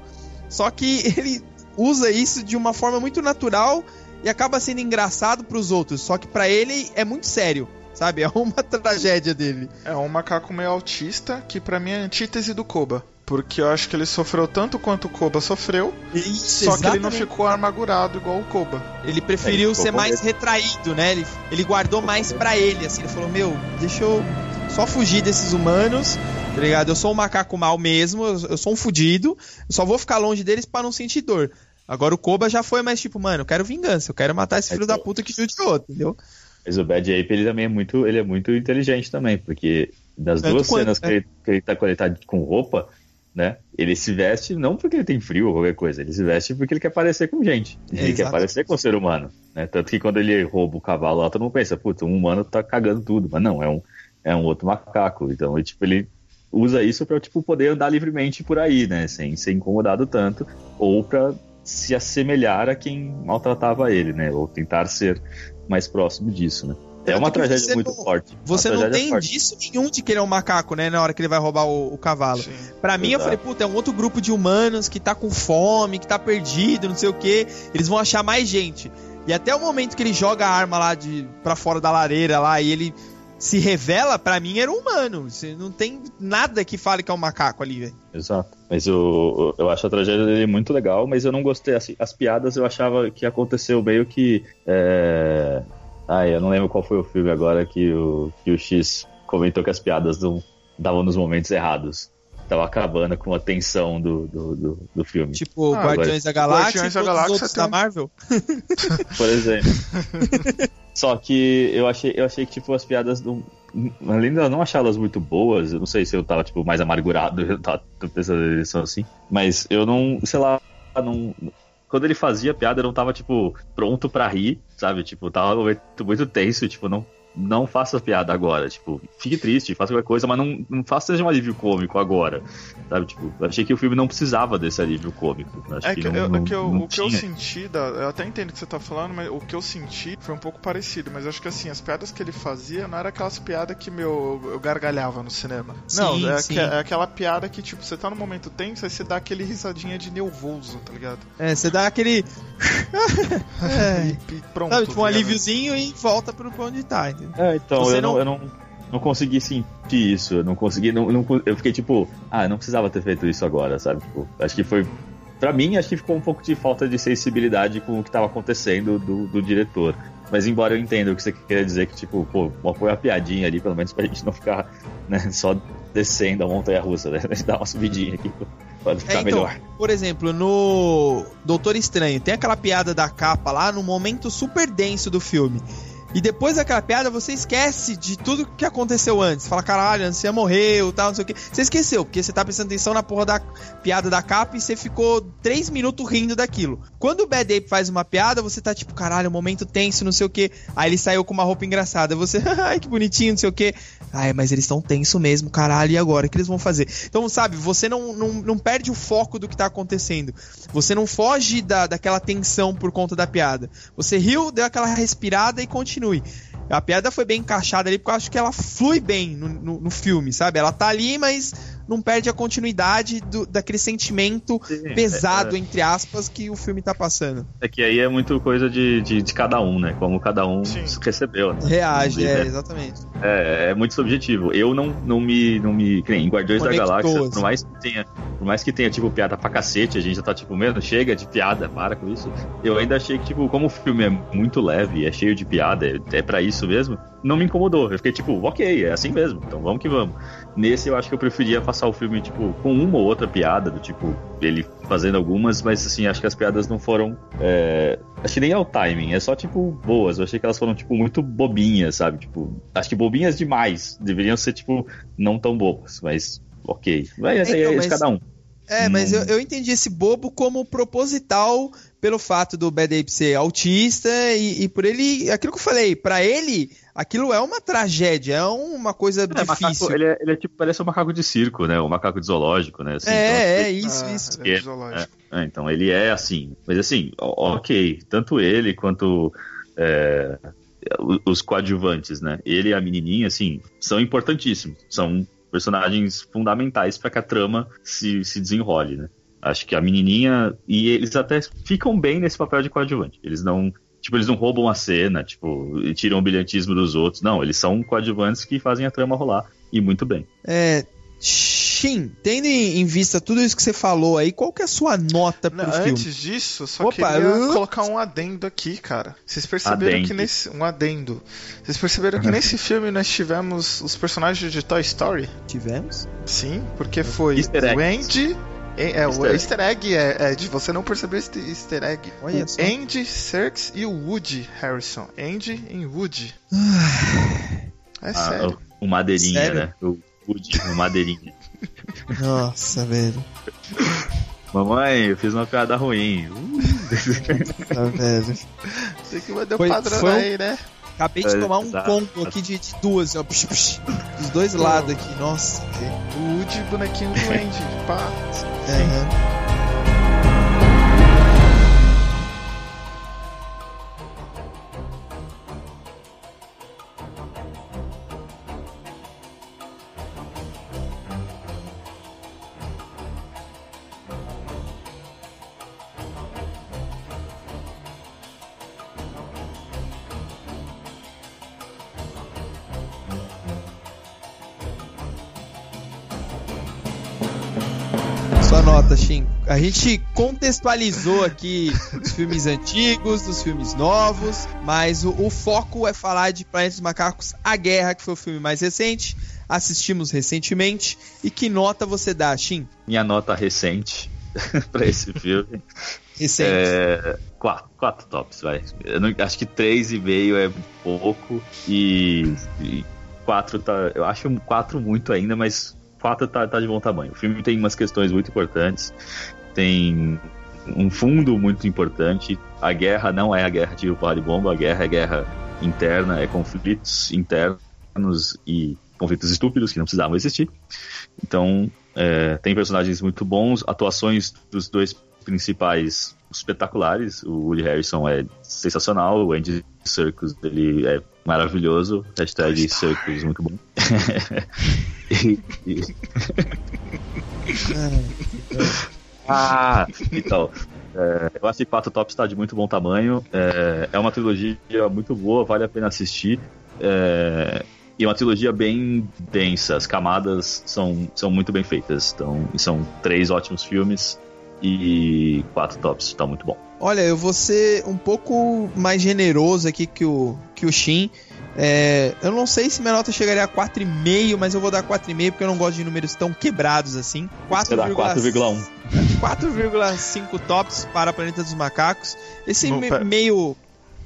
Speaker 1: Só que ele usa isso de uma forma muito natural e acaba sendo engraçado pros outros. Só que pra ele é muito sério, sabe? É uma tragédia dele.
Speaker 3: É um macaco meio autista que pra mim é a antítese do Koba. Porque eu acho que ele sofreu tanto quanto o Koba sofreu,
Speaker 1: Isso,
Speaker 3: só que ele não
Speaker 1: exatamente.
Speaker 3: ficou amargurado igual o Koba.
Speaker 1: Ele preferiu
Speaker 2: É,
Speaker 1: ser mais
Speaker 2: medo.
Speaker 1: retraído, né? Ele, ele guardou mais pra ele, assim. Ele falou: Meu, deixa eu só fugir desses humanos, tá ligado? Eu sou um macaco mal mesmo, eu, eu sou um fudido, eu só vou ficar longe deles pra não sentir dor. Agora o Koba já foi mais tipo, mano, eu quero vingança, eu quero matar esse
Speaker 2: É,
Speaker 1: filho da
Speaker 2: então.
Speaker 1: puta que judiou, entendeu?
Speaker 2: Mas o Bad Ape ele também é muito, ele é muito inteligente também, porque das
Speaker 1: Tanto
Speaker 2: duas
Speaker 1: quanto,
Speaker 2: cenas que, ele, que ele tá, ele tá com roupa, né? Ele se veste não porque ele tem frio ou qualquer coisa, ele se veste porque ele quer parecer com gente.
Speaker 1: É,
Speaker 2: ele quer parecer com o ser humano, né? Tanto que quando ele rouba o cavalo lá, todo mundo pensa, puta, um humano tá cagando tudo, mas não, é um, é um outro macaco. Então, ele, tipo, ele usa isso pra, tipo, poder andar livremente por aí, né? Sem ser incomodado tanto, ou pra se assemelhar a quem maltratava ele, né? Ou tentar ser mais próximo disso, né? É uma tragédia muito
Speaker 1: não-
Speaker 2: forte.
Speaker 1: Você
Speaker 2: Uma
Speaker 1: não tem
Speaker 2: forte.
Speaker 1: disso nenhum de que ele é um macaco, né? Na hora que ele vai roubar o, o cavalo. Pra mim, eu falei, puta, é um outro grupo de humanos que tá com fome, que tá perdido, não sei o que. Eles vão achar mais gente. E até o momento que ele joga a arma lá de pra fora da lareira lá e ele se revela, pra mim era um humano. Você não tem nada que fale que é um macaco ali, velho.
Speaker 2: Exato. Mas eu, eu acho a tragédia dele muito legal, mas eu não gostei. Assim, as piadas eu achava que aconteceu meio que. É... Ai, eu não lembro qual foi o filme agora que o, que o X comentou que as piadas não davam nos momentos errados. Tava acabando com a tensão do, do, do, do filme.
Speaker 1: Tipo,
Speaker 3: Ah,
Speaker 1: Guardiões da Galáxia
Speaker 3: Guardiões
Speaker 1: e
Speaker 3: da Galáxia
Speaker 1: outros
Speaker 3: tem
Speaker 1: da Marvel.
Speaker 2: por exemplo. Só que eu achei, eu achei que, tipo, as piadas não. Além de eu não achá-las muito boas, eu não sei se eu tava, tipo, mais amargurado, eu tava pensando nisso assim. Mas eu não, sei lá, não. Quando ele fazia piada, eu não tava, tipo, pronto pra rir, sabe? Tipo, tava muito, muito tenso, tipo, não. Não faça piada agora, tipo, fique triste, faça qualquer coisa, mas não, não faça seja um alívio cômico agora, sabe? Tipo, eu achei que o filme não precisava desse alívio cômico. Acho
Speaker 3: É que,
Speaker 2: não,
Speaker 3: eu,
Speaker 2: não-
Speaker 3: é que eu-
Speaker 2: não
Speaker 3: o que eu senti, da, eu até entendo o que você tá falando, mas o que eu senti foi um pouco parecido. Mas acho que assim, as piadas que ele fazia não era aquelas piadas que meu, eu gargalhava no cinema. não,
Speaker 1: Sim,
Speaker 3: é,
Speaker 1: sim.
Speaker 3: que- é aquela piada que, tipo, você tá no momento tenso, aí você dá aquele risadinha de nervoso, tá ligado?
Speaker 1: É, você dá aquele. é,
Speaker 3: E, e pronto.
Speaker 1: sabe, tipo um
Speaker 3: ligado?
Speaker 1: alíviozinho e volta pro onde tá, entendeu?
Speaker 2: É, então, eu não,
Speaker 1: não-
Speaker 2: eu não, não consegui sentir isso. Eu não consegui. Não, não- eu fiquei tipo, ah, não precisava ter feito isso agora, sabe? Tipo, acho que foi. Pra mim, acho que ficou um pouco de falta de sensibilidade com o que tava acontecendo do, do diretor. Mas embora eu entenda o que você queria dizer, que tipo, pô, põe uma piadinha ali, pelo menos pra gente não ficar né, só descendo a montanha russa, né? A gente dá uma subidinha aqui pra ficar
Speaker 1: É, então,
Speaker 2: melhor.
Speaker 1: por exemplo, no Doutor Estranho, tem aquela piada da capa lá no momento super denso do filme. E depois daquela piada, você esquece de tudo que aconteceu antes. Fala, caralho, anciã morreu, tal, não sei o que. Você esqueceu, porque você tá prestando atenção na porra da piada da capa e você ficou três minutos rindo daquilo. Quando o Bad Ape faz uma piada, você tá tipo, caralho, momento tenso, não sei o que. Aí ele saiu com uma roupa engraçada. Você, ai, que bonitinho, não sei o que. Ai, mas eles estão tenso mesmo, caralho, e agora? O que eles vão fazer? Então, sabe, você não, não, não perde o foco do que tá acontecendo. Você não foge da, daquela tensão por conta da piada. Você riu, deu aquela respirada e A piada foi bem encaixada ali, porque eu acho que ela flui bem no, no, no filme, sabe? Ela tá ali, mas não perde a continuidade do, daquele sentimento
Speaker 2: Sim,
Speaker 1: pesado,
Speaker 2: é-
Speaker 1: entre aspas, que o filme tá passando.
Speaker 2: É que aí é muito coisa de, de, de cada um, né? Como cada um
Speaker 3: Sim.
Speaker 2: recebeu. Né?
Speaker 1: Reage, é,
Speaker 2: É,
Speaker 1: exatamente.
Speaker 2: é, é muito subjetivo. Eu não, não me. Não me que nem em Guardiões
Speaker 1: Conectou,
Speaker 2: da Galáxia,
Speaker 1: assim.
Speaker 2: por mais que tenha. Por mais que tenha, tipo, piada pra cacete, a gente já tá, tipo, mano, chega de piada, para com isso. Eu ainda achei que, tipo, como o filme é muito leve, é cheio de piada, é, é pra isso mesmo, não me incomodou. Eu fiquei, tipo, ok, é assim mesmo, então vamos que vamos. Nesse eu acho que eu preferia passar o filme, tipo, com uma ou outra piada, do tipo, ele fazendo algumas, mas assim, acho que as piadas não foram. é, Acho que nem é o timing, é só, tipo, boas. Eu achei que elas foram, tipo, muito bobinhas, sabe? Tipo, acho que bobinhas demais. Deveriam ser, tipo, não tão bobas, mas ok. Mas aí
Speaker 1: Então,
Speaker 2: é
Speaker 1: mas-
Speaker 2: cada um.
Speaker 1: É, mas
Speaker 2: Hum.
Speaker 1: eu, eu entendi esse bobo como proposital pelo fato do Bad Ape ser autista e, e por ele. Aquilo que eu falei, pra ele, aquilo é uma tragédia, é uma coisa
Speaker 2: É,
Speaker 1: difícil.
Speaker 2: macaco, ele, é, ele é tipo, parece um macaco de circo, né? Um macaco de zoológico, né? Assim,
Speaker 1: é,
Speaker 2: então,
Speaker 1: é, isso,
Speaker 3: Ah,
Speaker 1: isso.
Speaker 3: é
Speaker 2: É,
Speaker 3: zoológico.
Speaker 2: É, então ele é assim. Mas assim, ok. Tanto ele quanto é, o- os coadjuvantes, né? Ele e a menininha, assim, são importantíssimos. São personagens fundamentais para que a trama se, se desenrole, né? Acho que a menininha. E eles até ficam bem nesse papel de coadjuvante. Eles não. Tipo, eles não roubam a cena, tipo, e tiram o brilhantismo dos outros. Não, eles são coadjuvantes que fazem a trama rolar. E muito bem.
Speaker 1: É. Shin, tendo em vista tudo isso que você falou aí, qual que é a sua nota pro
Speaker 3: Não,
Speaker 1: filme?
Speaker 3: antes disso, só
Speaker 1: Opa,
Speaker 3: queria
Speaker 1: eu-
Speaker 3: colocar um adendo aqui, cara. Vocês perceberam
Speaker 2: Adendo.
Speaker 3: que nesse. Um adendo. Vocês perceberam que nesse filme nós tivemos os personagens de Toy Story?
Speaker 1: Tivemos?
Speaker 3: Sim, porque foi
Speaker 2: Easter
Speaker 3: o Andy. É, é, o
Speaker 2: Easter egg.
Speaker 3: easter egg é, é de você não perceber esse easter egg.
Speaker 1: Olha
Speaker 3: o
Speaker 1: só.
Speaker 3: Andy Serkis e o Woody Harrison. Andy em Woody. É
Speaker 2: Ah,
Speaker 3: sério.
Speaker 2: o, o Madeirinha,
Speaker 1: Sério?
Speaker 2: né? O Woody, o Madeirinha.
Speaker 1: Nossa, velho.
Speaker 2: Mamãe, eu fiz uma piada ruim. Uh,
Speaker 1: Tá, velho.
Speaker 3: Tem que mandar
Speaker 1: Foi-
Speaker 3: o padrão
Speaker 1: foi um-
Speaker 3: aí, né?
Speaker 1: Acabei de
Speaker 2: É,
Speaker 1: tomar um
Speaker 2: tá.
Speaker 1: combo aqui de, de duas, ó. Psh, psh, dos dois lados aqui, nossa.
Speaker 3: O Woody, bonequinho do Andy. Pá.
Speaker 1: Uh-huh. Gente contextualizou aqui os filmes antigos, os filmes novos, mas o, o foco é falar de Planeta dos Macacos, A Guerra, que foi o filme mais recente. Assistimos recentemente. E que nota você dá, Shin?
Speaker 2: Minha nota recente pra esse filme
Speaker 1: Recente.
Speaker 2: é. Quatro, quatro tops, vai. Não- acho que três e meio é pouco e, e quatro tá. Eu acho quatro muito ainda, mas quatro tá, tá de bom tamanho. O filme tem umas questões muito importantes, tem um fundo muito importante. A guerra não é a guerra de de bomba, a guerra é guerra interna, é conflitos internos e conflitos estúpidos que não precisavam existir. Então, é, tem personagens muito bons, atuações dos dois principais espetaculares. O Woody Harrison é sensacional, o Andy Serkis ele é maravilhoso. Hashtag Serkis muito bom. E- e- ah, então. é, eu acho que 4 Tops está de muito bom tamanho. É, é uma trilogia muito boa, vale a pena assistir. É, e é uma trilogia bem densa, as camadas são, são muito bem feitas. Então, são três ótimos filmes e quatro tops, tá muito bom.
Speaker 1: Olha, eu vou ser um pouco mais generoso aqui que o, que o Shin. É, eu não sei se minha nota chegaria a 4,5, mas eu vou dar 4,5 porque eu não gosto de números tão quebrados assim.
Speaker 2: Você dá 4,1.
Speaker 1: 4,5 tops para Planeta dos Macacos. Esse
Speaker 3: Não,
Speaker 1: me- meio,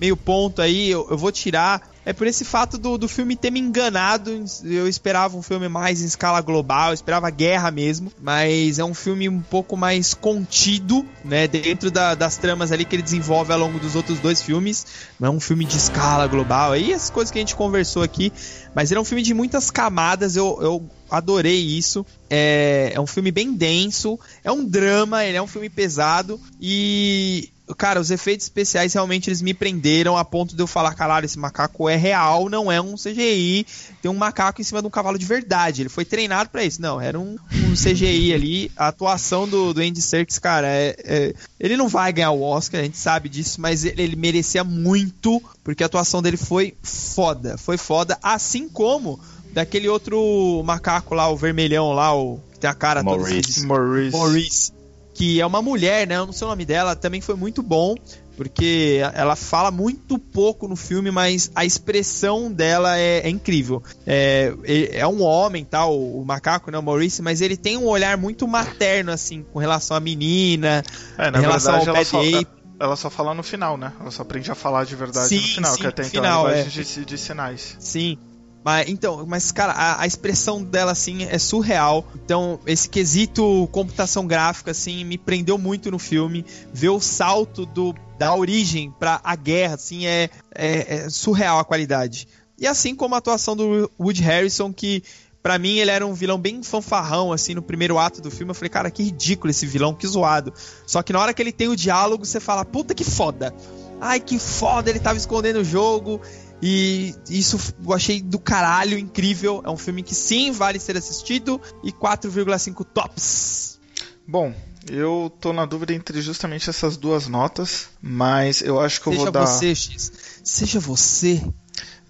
Speaker 1: meio ponto aí eu, eu vou tirar. É por esse fato do, do filme ter me enganado. Eu esperava um filme mais em escala global, eu esperava guerra mesmo, mas é um filme um pouco mais contido, né, dentro da, das tramas ali que ele desenvolve ao longo dos outros dois filmes. Não é um filme de escala global, aí as coisas que a gente conversou aqui, mas ele é um filme de muitas camadas, eu, eu adorei isso. É, é um filme bem denso, é um drama, ele é um filme pesado e cara, os efeitos especiais realmente eles me prenderam a ponto de eu falar, caralho, esse macaco é real, não é um CGI. Tem um macaco em cima de um cavalo de verdade. Ele foi treinado para isso. Não, era um, um, CGI ali. A atuação do, do Andy Serkis, cara, é, é, ele não vai ganhar o Oscar, a gente sabe disso, mas ele, ele merecia muito, porque a atuação dele foi foda. Foi foda, assim como daquele outro macaco lá, o vermelhão lá, o que tem a cara
Speaker 2: Maurice.
Speaker 1: toda.
Speaker 3: Maurice.
Speaker 1: Maurice que é uma mulher, né? Eu não sei o nome dela, também foi muito bom, porque ela fala muito pouco no filme, mas a expressão dela é, é incrível. É, é um homem, tal, o macaco, né, o Maurice, mas ele tem um olhar muito materno, assim, com relação à menina,
Speaker 3: É, na
Speaker 1: em relação
Speaker 3: verdade,
Speaker 1: ao
Speaker 3: ela
Speaker 1: Bad
Speaker 3: só, ela só fala no final, né? Ela só aprende a falar de verdade no
Speaker 1: Sim,
Speaker 3: final,
Speaker 1: sim,
Speaker 3: que até
Speaker 1: no
Speaker 3: então
Speaker 1: final,
Speaker 3: é
Speaker 1: é.
Speaker 3: linguagem de, de sinais.
Speaker 1: Sim. Mas, então, mas, cara, a, a expressão dela, assim, é surreal. Então, esse quesito computação gráfica, assim, me prendeu muito no filme. Ver o salto do, da origem pra a guerra, assim, é, é, é surreal a qualidade. E assim como a atuação do Woody Harrison, que Pra mim, ele era um vilão bem fanfarrão, assim, no primeiro ato do filme. Eu falei, cara, que ridículo esse vilão, que zoado. Só que na hora que ele tem o diálogo, você fala, puta que foda. Ai, que foda, ele tava escondendo o jogo. E isso eu achei do caralho, incrível. É um filme que sim, vale ser assistido. E 4,5 tops.
Speaker 3: Bom, eu tô na dúvida entre justamente essas duas notas, mas eu acho que eu
Speaker 1: Seja
Speaker 3: vou dar.
Speaker 1: você, X. Seja você.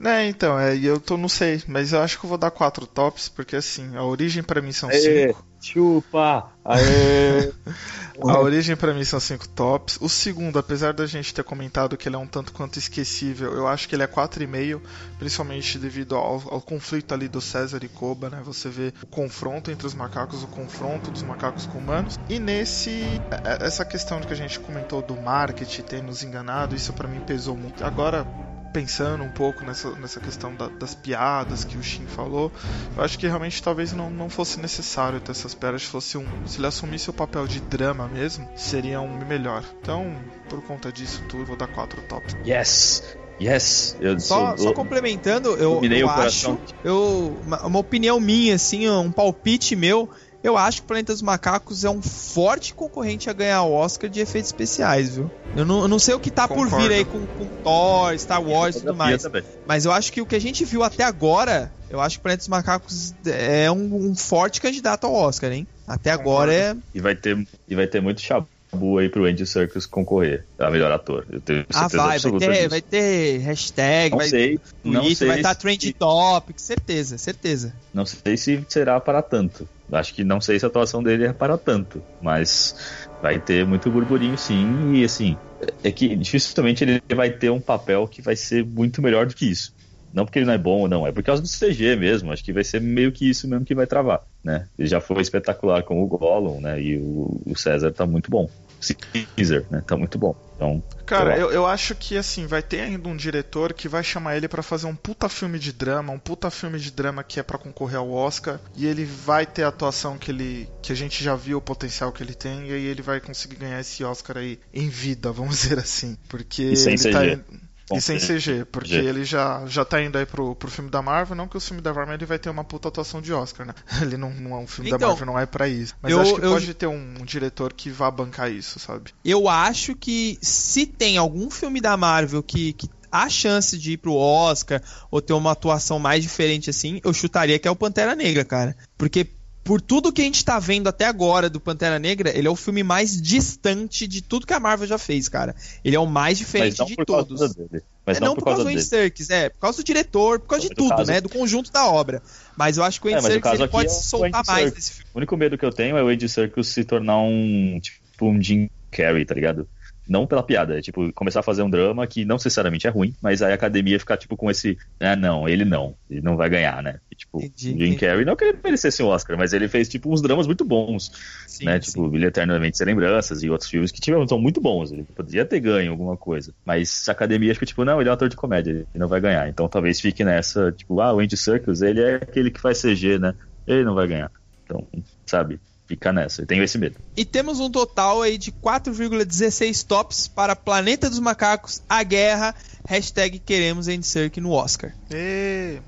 Speaker 3: É, então, é, eu tô, não sei, mas eu acho que eu vou dar quatro tops, porque assim, a origem pra mim são
Speaker 2: Aê,
Speaker 3: cinco.
Speaker 2: Chupa! Aê!
Speaker 3: A origem pra mim são cinco tops. O segundo, apesar da gente ter comentado que ele é um tanto quanto esquecível, eu acho que ele é 4,5, principalmente devido ao, ao conflito ali do César e Koba, né? Você vê o confronto entre os macacos, o confronto dos macacos com humanos. E nesse, é- essa questão que a gente comentou do marketing ter nos enganado, isso pra mim pesou muito. Agora, pensando um pouco nessa, nessa questão da- das piadas que o Shin falou, eu acho que realmente talvez não, não fosse necessário ter essas piadas. Se, fosse um, se ele assumisse o papel de drama mesmo, seria um melhor. Então, por conta disso tudo, eu vou dar 4 tops.
Speaker 2: Yes! Yes! Eu
Speaker 1: Só,
Speaker 2: sou-
Speaker 1: só complementando, eu, eu acho. Eu, uma, uma opinião minha, assim, um palpite meu. Eu acho que o Planeta dos Macacos é um forte concorrente a ganhar o Oscar de efeitos especiais, viu? Eu não, eu não sei o que tá por
Speaker 3: Concordo.
Speaker 1: vir aí com, com Thor, Star Wars e tudo mais.
Speaker 2: também.
Speaker 1: Mas eu acho que o que a gente viu até agora, eu acho que o Planeta dos Macacos é um, um forte candidato ao Oscar, hein? Até agora é.
Speaker 2: E vai ter, e vai ter muito chabu aí pro Andy Serkis concorrer a melhor ator. Eu tenho
Speaker 1: Ah,
Speaker 2: certeza
Speaker 1: vai, vai
Speaker 2: absoluta
Speaker 1: ter,
Speaker 2: disso.
Speaker 1: vai ter hashtag,
Speaker 2: Não
Speaker 1: vai
Speaker 2: sei, não
Speaker 1: Twitter,
Speaker 2: sei
Speaker 1: vai estar
Speaker 2: se-
Speaker 1: trend topic, certeza, certeza.
Speaker 2: Não sei se será para tanto. Acho que não sei se a atuação dele é para tanto, mas vai ter muito burburinho sim, e assim, é que dificilmente ele vai ter um papel que vai ser muito melhor do que isso. Não porque ele não é bom ou não, é por causa do CG mesmo. Acho que vai ser meio que isso mesmo que vai travar, né? Ele já foi espetacular com o Gollum, né? E o, o César tá muito bom. Caesar, né? Tá muito bom. Então,
Speaker 3: Cara,
Speaker 2: eu-
Speaker 3: eu, acho que assim, vai ter ainda um diretor que vai chamar ele pra fazer um puta filme de drama, um puta filme de drama que é pra concorrer ao Oscar, e ele vai ter a atuação que ele que a gente já viu o potencial que ele tem, e aí ele vai conseguir ganhar esse Oscar aí em vida, vamos dizer assim, porque
Speaker 2: E sem
Speaker 3: ele
Speaker 2: CG.
Speaker 3: tá e sem CG, porque ele já, já tá indo aí pro, pro filme da Marvel, não que o filme da Marvel ele vai ter uma puta atuação de Oscar, né? Ele não, não é um filme da
Speaker 1: Então,
Speaker 3: Marvel, não é pra isso. Mas
Speaker 1: eu-
Speaker 3: acho que
Speaker 1: eu-
Speaker 3: pode ter um, um diretor que vá bancar isso, sabe?
Speaker 1: Eu acho que se tem algum filme da Marvel que, que há chance de ir pro Oscar ou ter uma atuação mais diferente assim, eu chutaria que é o Pantera Negra, cara. Porque por tudo que a gente tá vendo até agora do Pantera Negra, ele é o filme mais distante de tudo que a Marvel já fez, cara. Ele é o mais diferente de todos.
Speaker 2: dele. Mas
Speaker 1: é
Speaker 2: não,
Speaker 1: não
Speaker 2: por
Speaker 1: por causa
Speaker 2: causa
Speaker 1: do. Andy Serkis, é, por causa do diretor, por causa de
Speaker 2: No
Speaker 1: tudo,
Speaker 2: caso-
Speaker 1: né, do conjunto da obra. Mas eu acho que o
Speaker 2: É,
Speaker 1: Andy
Speaker 2: o
Speaker 1: Serkis ele pode
Speaker 2: é
Speaker 1: soltar mais nesse filme.
Speaker 2: O único medo que eu tenho é o Andy Serkis se tornar um tipo um Jim Carrey, tá ligado? Não pela piada, é tipo, começar a fazer um drama que não necessariamente é ruim, mas aí a academia ficar, tipo, com esse. Ah, não, ele não, ele não vai ganhar, né? E, tipo,
Speaker 1: Entendi,
Speaker 2: Jim. Carrey, não que ele merecesse o Oscar, mas ele fez, tipo, uns dramas muito bons,
Speaker 1: Sim,
Speaker 2: né?
Speaker 1: sim.
Speaker 2: Tipo, Brilho Eternamente Sem Lembranças e outros filmes que tiveram, são muito bons. Ele poderia ter ganho alguma coisa. Mas a academia acho que, tipo, não, ele é um ator de comédia, ele não vai ganhar. Então talvez fique nessa, tipo, ah, o Andy Serkis, ele é aquele que faz CG, né? Ele não vai ganhar. Então, sabe, fica nessa. Eu tenho esse medo.
Speaker 1: E temos um total aí de 4,16 tops para Planeta dos Macacos, A Guerra, hashtag queremos Andy Serkis no Oscar.
Speaker 3: E...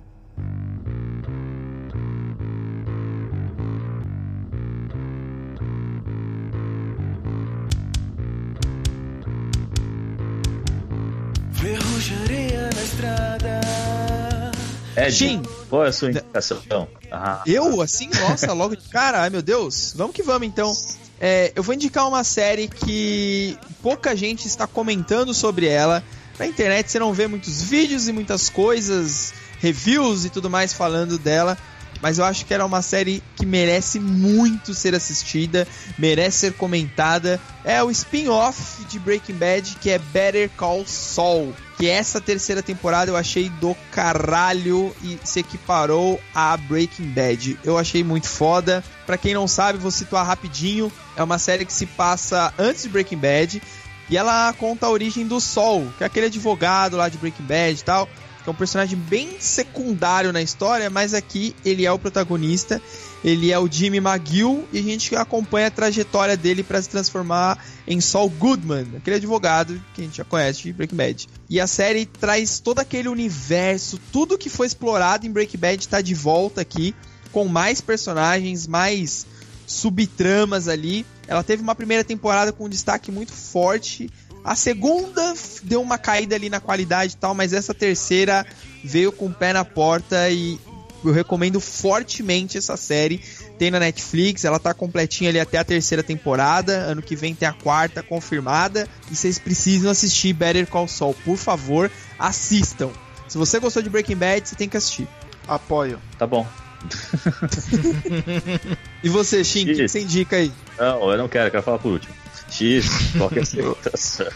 Speaker 2: Ed,
Speaker 1: Jim.
Speaker 2: qual é a sua indicação? Ah,
Speaker 1: Eu, assim, nossa, logo de cara, ai meu Deus. Vamos que vamos então. É, eu vou indicar uma série que pouca gente está comentando sobre ela. Na internet você não vê muitos vídeos e muitas coisas, reviews e tudo mais falando dela. Mas eu acho que era uma série que merece muito ser assistida, merece ser comentada. É o spin-off de Breaking Bad, que é Better Call Saul. Que essa terceira temporada eu achei do caralho e se equiparou a Breaking Bad. Eu achei muito foda. Pra quem não sabe, vou situar rapidinho. É uma série que se passa antes de Breaking Bad. E ela conta a origem do Sol, que é aquele advogado lá de Breaking Bad e tal que é um personagem bem secundário na história, mas aqui ele é o protagonista. Ele é o Jimmy McGill e a gente acompanha a trajetória dele para se transformar em Saul Goodman, aquele advogado que a gente já conhece de Breaking Bad. E a série traz todo aquele universo, tudo que foi explorado em Breaking Bad está de volta aqui, com mais personagens, mais subtramas ali. Ela teve uma primeira temporada com um destaque muito forte. A segunda deu uma caída ali na qualidade e tal, mas essa terceira veio com o pé na porta e eu recomendo fortemente essa série. Tem na Netflix, ela tá completinha ali até a terceira temporada. Ano que vem tem a quarta confirmada. E vocês precisam assistir Better Call Saul. Por favor, assistam. Se você gostou de Breaking Bad, você tem que assistir.
Speaker 3: Apoio.
Speaker 2: tá bom.
Speaker 1: E você, Shin, o que você indica aí?
Speaker 2: Não, eu não quero, eu quero falar por último. X, qual que a sua indicação?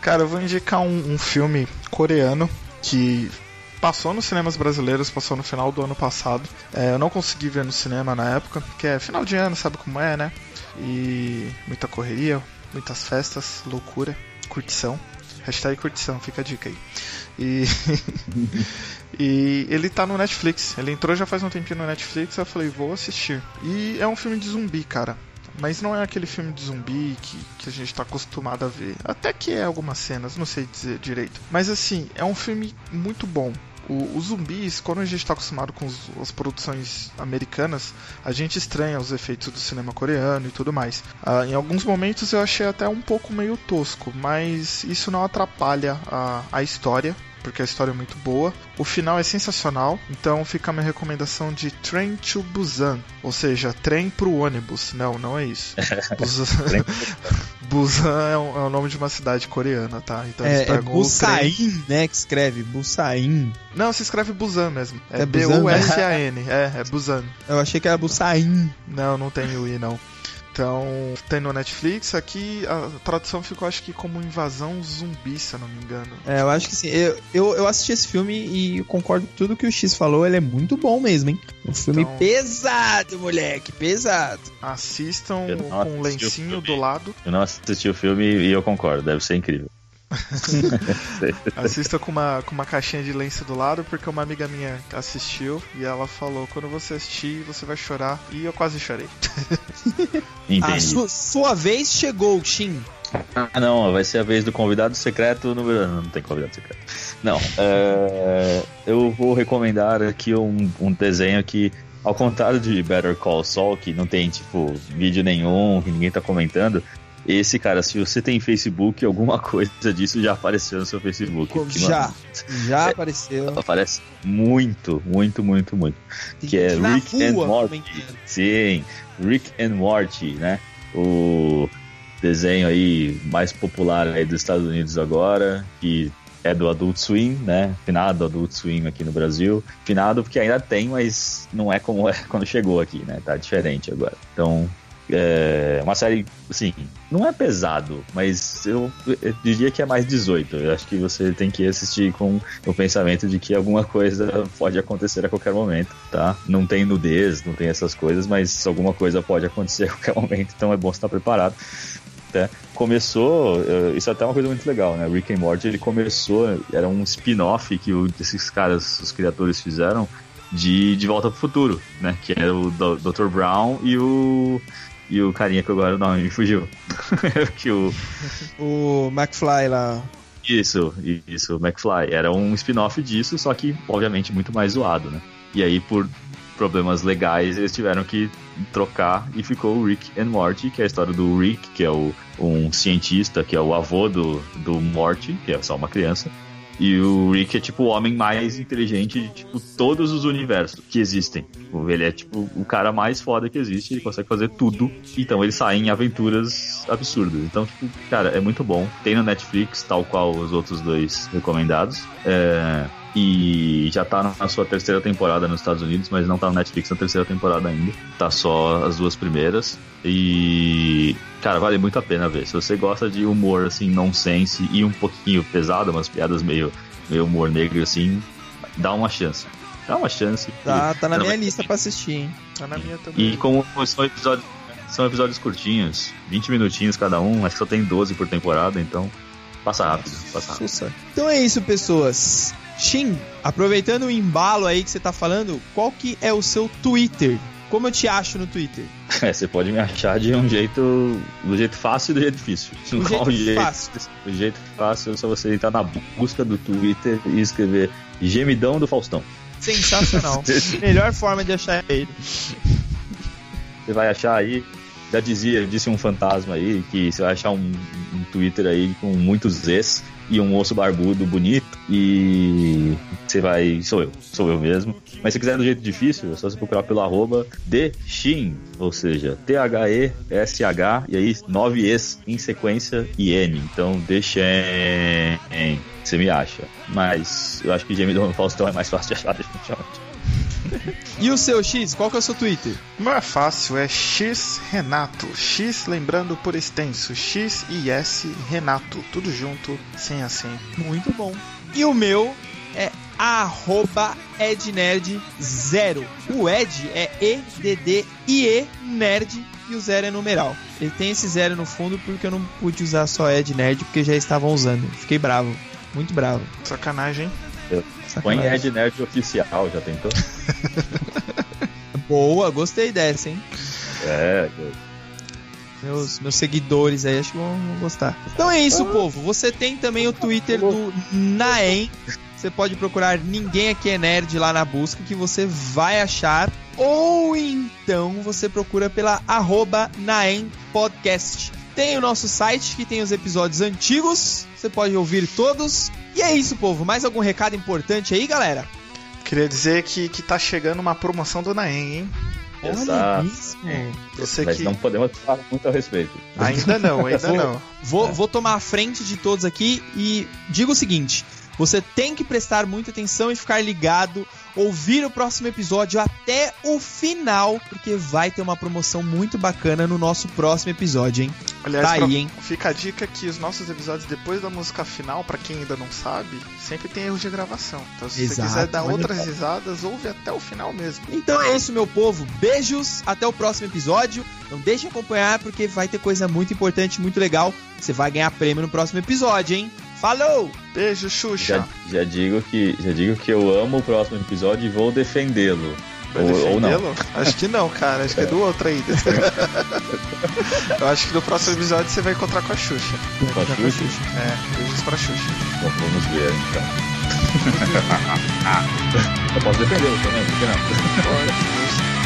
Speaker 3: Cara, eu vou indicar um, um filme coreano que passou nos cinemas brasileiros, passou no final do ano passado. É, eu não consegui ver no cinema na época, porque é final de ano, sabe como é, né? E muita correria, muitas festas, loucura, curtição. Hashtag curtição, fica a dica aí. E, e ele tá no Netflix. Ele entrou já faz um tempinho no Netflix, eu falei, vou assistir. E é um filme de zumbi, cara. Mas não é aquele filme de zumbi que, que a gente tá acostumado a ver. Até que é algumas cenas, não sei dizer direito. Mas assim, é um filme muito bom. O- os zumbis, quando a gente tá acostumado com os- as produções americanas, a gente estranha os efeitos do cinema coreano e tudo mais. Ah, em alguns momentos eu achei até um pouco meio tosco, mas isso não atrapalha a, a história. Porque a história é muito boa. O final é sensacional. Então fica a minha recomendação de Train to Busan. Ou seja, trem pro ônibus. Não, não é isso. Busan, Busan é, o- é o nome de uma cidade coreana, tá? Então
Speaker 1: É, é
Speaker 3: pegam o trem-
Speaker 1: Busain, né? Que escreve. Busain.
Speaker 3: Não, se escreve Busan mesmo. É,
Speaker 1: É Busan?
Speaker 3: B-U-S-A-N. é, é Busan.
Speaker 1: Eu achei que era Busain.
Speaker 3: Não, não tem o I não. Então, tem no Netflix. Aqui a tradução ficou, acho que, como invasão zumbi, se eu não me engano.
Speaker 1: É, eu acho que sim. Eu, eu, eu assisti esse filme e concordo com tudo que o X falou. Ele é muito bom mesmo, hein? Um filme
Speaker 3: Então-
Speaker 1: pesado, moleque. Pesado.
Speaker 3: Assistam com um lencinho do lado.
Speaker 2: Eu não assisti o filme e eu concordo, deve ser incrível.
Speaker 3: Assista com uma, com uma caixinha de lenço do lado, porque uma amiga minha assistiu e ela falou: quando você assistir, você vai chorar. E eu quase chorei.
Speaker 1: A
Speaker 2: Entendi.
Speaker 1: sua, sua vez chegou, Shin.
Speaker 2: Ah, não, vai ser a vez do convidado secreto número. Não tem convidado secreto. Não, é, eu vou recomendar aqui um, um desenho que, ao contrário de Better Call Saul, que não tem, tipo, vídeo nenhum, que ninguém tá comentando. Esse, cara, se você tem Facebook, alguma coisa disso já apareceu no seu Facebook.
Speaker 1: Já.
Speaker 2: mano,
Speaker 1: Já apareceu.
Speaker 2: Aparece muito, muito, muito, muito.
Speaker 1: Tem
Speaker 2: que é Rick and
Speaker 1: rua
Speaker 2: Morty.
Speaker 1: comentando.
Speaker 2: Sim, Rick and Morty, né? O desenho aí mais popular aí dos Estados Unidos agora, que é do Adult Swim, né? Finado Adult Swim aqui no Brasil. Finado porque ainda tem, mas não é como é quando chegou aqui, né? Tá diferente agora. Então, É uma série, assim, não é pesado, mas eu, eu diria que é mais 18. Eu acho que você tem que assistir com o pensamento de que alguma coisa pode acontecer a qualquer momento, tá? Não tem nudez, não tem essas coisas, mas alguma coisa pode acontecer a qualquer momento, então é bom estar preparado. Né? Começou, isso é até uma coisa muito legal, né? Rick and Morty ele começou, era um spin-off que esses caras, os criadores fizeram de De Volta pro Futuro, né? Que era o Dr. Brown e o e o carinha que agora o nome me fugiu. que o
Speaker 1: O McFly lá.
Speaker 2: isso, isso, McFly. Era um spin-off disso, só que, obviamente, muito mais zoado, né? E aí, por problemas legais, eles tiveram que trocar e ficou o Rick and Morty, que é a história do Rick, que é o, um cientista, que é o avô do, do Morty, que é só uma criança. E o Rick é tipo o homem mais inteligente de tipo todos os universos que existem. Ele é tipo o cara mais foda que existe, ele consegue fazer tudo. Então ele sai em aventuras absurdas. Então, tipo, cara, é muito bom. Tem no Netflix, tal qual os outros dois recomendados. É, E já tá na sua terceira temporada nos Estados Unidos, mas não tá no Netflix na terceira temporada ainda. Tá só as duas primeiras. E. Cara, vale muito a pena ver. Se você gosta de humor, assim, nonsense e um pouquinho pesado, umas piadas meio, meio humor negro, assim, dá uma chance. Dá uma chance.
Speaker 1: Tá, tá na minha lista pra assistir, hein?
Speaker 3: Tá na minha também.
Speaker 2: E como são episódios, são episódios curtinhos, 20 minutinhos cada um, acho que só tem 12 por temporada, então passa rápido, passa rápido.
Speaker 1: Então é isso, pessoas. Shin, aproveitando o embalo aí que você tá falando, qual que é o seu Twitter? Como eu te acho no Twitter?
Speaker 2: É, você pode me achar de um jeito. do jeito fácil e do jeito difícil.
Speaker 1: Do
Speaker 2: Qual
Speaker 1: jeito fácil.
Speaker 2: Do jeito fácil é só você entrar na busca do Twitter e escrever Gemidão do Faustão.
Speaker 1: Sensacional. Melhor forma de achar ele.
Speaker 2: Você vai achar aí. Já dizia, disse um fantasma aí, que você vai achar um, um Twitter aí com muitos Zs e um osso barbudo bonito. E você vai. Sou eu, sou eu mesmo. Mas se quiser do jeito difícil, é só você procurar pelo arroba ou seja, T-H-E-S-H, e aí nove Es em sequência e N. Então, Deixem. Você me acha. Mas eu acho que Gemidão no Faustão é mais fácil de achar, definitivamente.
Speaker 1: E o seu X, qual que é o seu Twitter?
Speaker 3: O meu é fácil, é X Renato. X lembrando por extenso. X e S Renato. Tudo junto, sem acento.
Speaker 1: Muito bom. E o meu é arroba ednerd0. O Ed é E-D-D-I-E Nerd e o zero é numeral. Ele tem esse zero no fundo porque eu não pude usar só Ednerd porque já estavam usando. Fiquei bravo. Muito bravo.
Speaker 3: Sacanagem, hein?
Speaker 2: Põe
Speaker 1: Sacanagem.
Speaker 2: Ed Nerd oficial, já tentou?
Speaker 1: Boa, gostei dessa, hein?
Speaker 2: É,
Speaker 1: Meus, meus seguidores aí acho que vão, vão gostar. Então é isso, povo. Você tem também o Twitter do Naem. Você pode procurar Ninguém Aqui é Nerd lá na busca que você vai achar. Ou então você procura pela arroba Naem Podcast. Tem o nosso site que tem os episódios antigos. Você pode ouvir todos. E é isso, povo. Mais algum recado importante aí, galera?
Speaker 3: Queria dizer que, que tá chegando uma promoção do Naem, hein?
Speaker 2: Exato.
Speaker 1: isso.
Speaker 3: Você
Speaker 2: mas
Speaker 3: que.
Speaker 2: não podemos falar muito a respeito.
Speaker 3: Ainda não, ainda
Speaker 1: Vou-
Speaker 3: não.
Speaker 1: Vou, vou tomar a frente de todos aqui e digo o seguinte: você tem que prestar muita atenção e ficar ligado, ouvir o próximo episódio até o final, porque vai ter uma promoção muito bacana no nosso próximo episódio, hein?
Speaker 3: Aliás,
Speaker 1: Tá aí, hein?
Speaker 3: fica a dica que os nossos episódios, depois da música final, pra quem ainda não sabe, sempre tem erros de gravação. Então, se
Speaker 1: Exato,
Speaker 3: você quiser dar outras risadas, ouve até o final mesmo.
Speaker 1: Então é isso, meu povo. Beijos, até o próximo episódio. Não deixe de acompanhar, porque vai ter coisa muito importante, muito legal. Você vai ganhar prêmio no próximo episódio, hein? Falou!
Speaker 3: Beijo, Xuxa.
Speaker 2: Já, já digo que, já digo que eu amo o próximo episódio e vou defendê-lo.
Speaker 3: Vai
Speaker 2: Ou, ou não.
Speaker 3: Acho que não, cara. Acho que é do outro ainda. Eu acho que no próximo episódio você vai encontrar com a Xuxa.
Speaker 2: Com a Xuxa?
Speaker 3: É, beijos pra Xuxa.
Speaker 2: Bom, vamos ver então. eu posso defendê-lo também, por que não?
Speaker 3: Pode.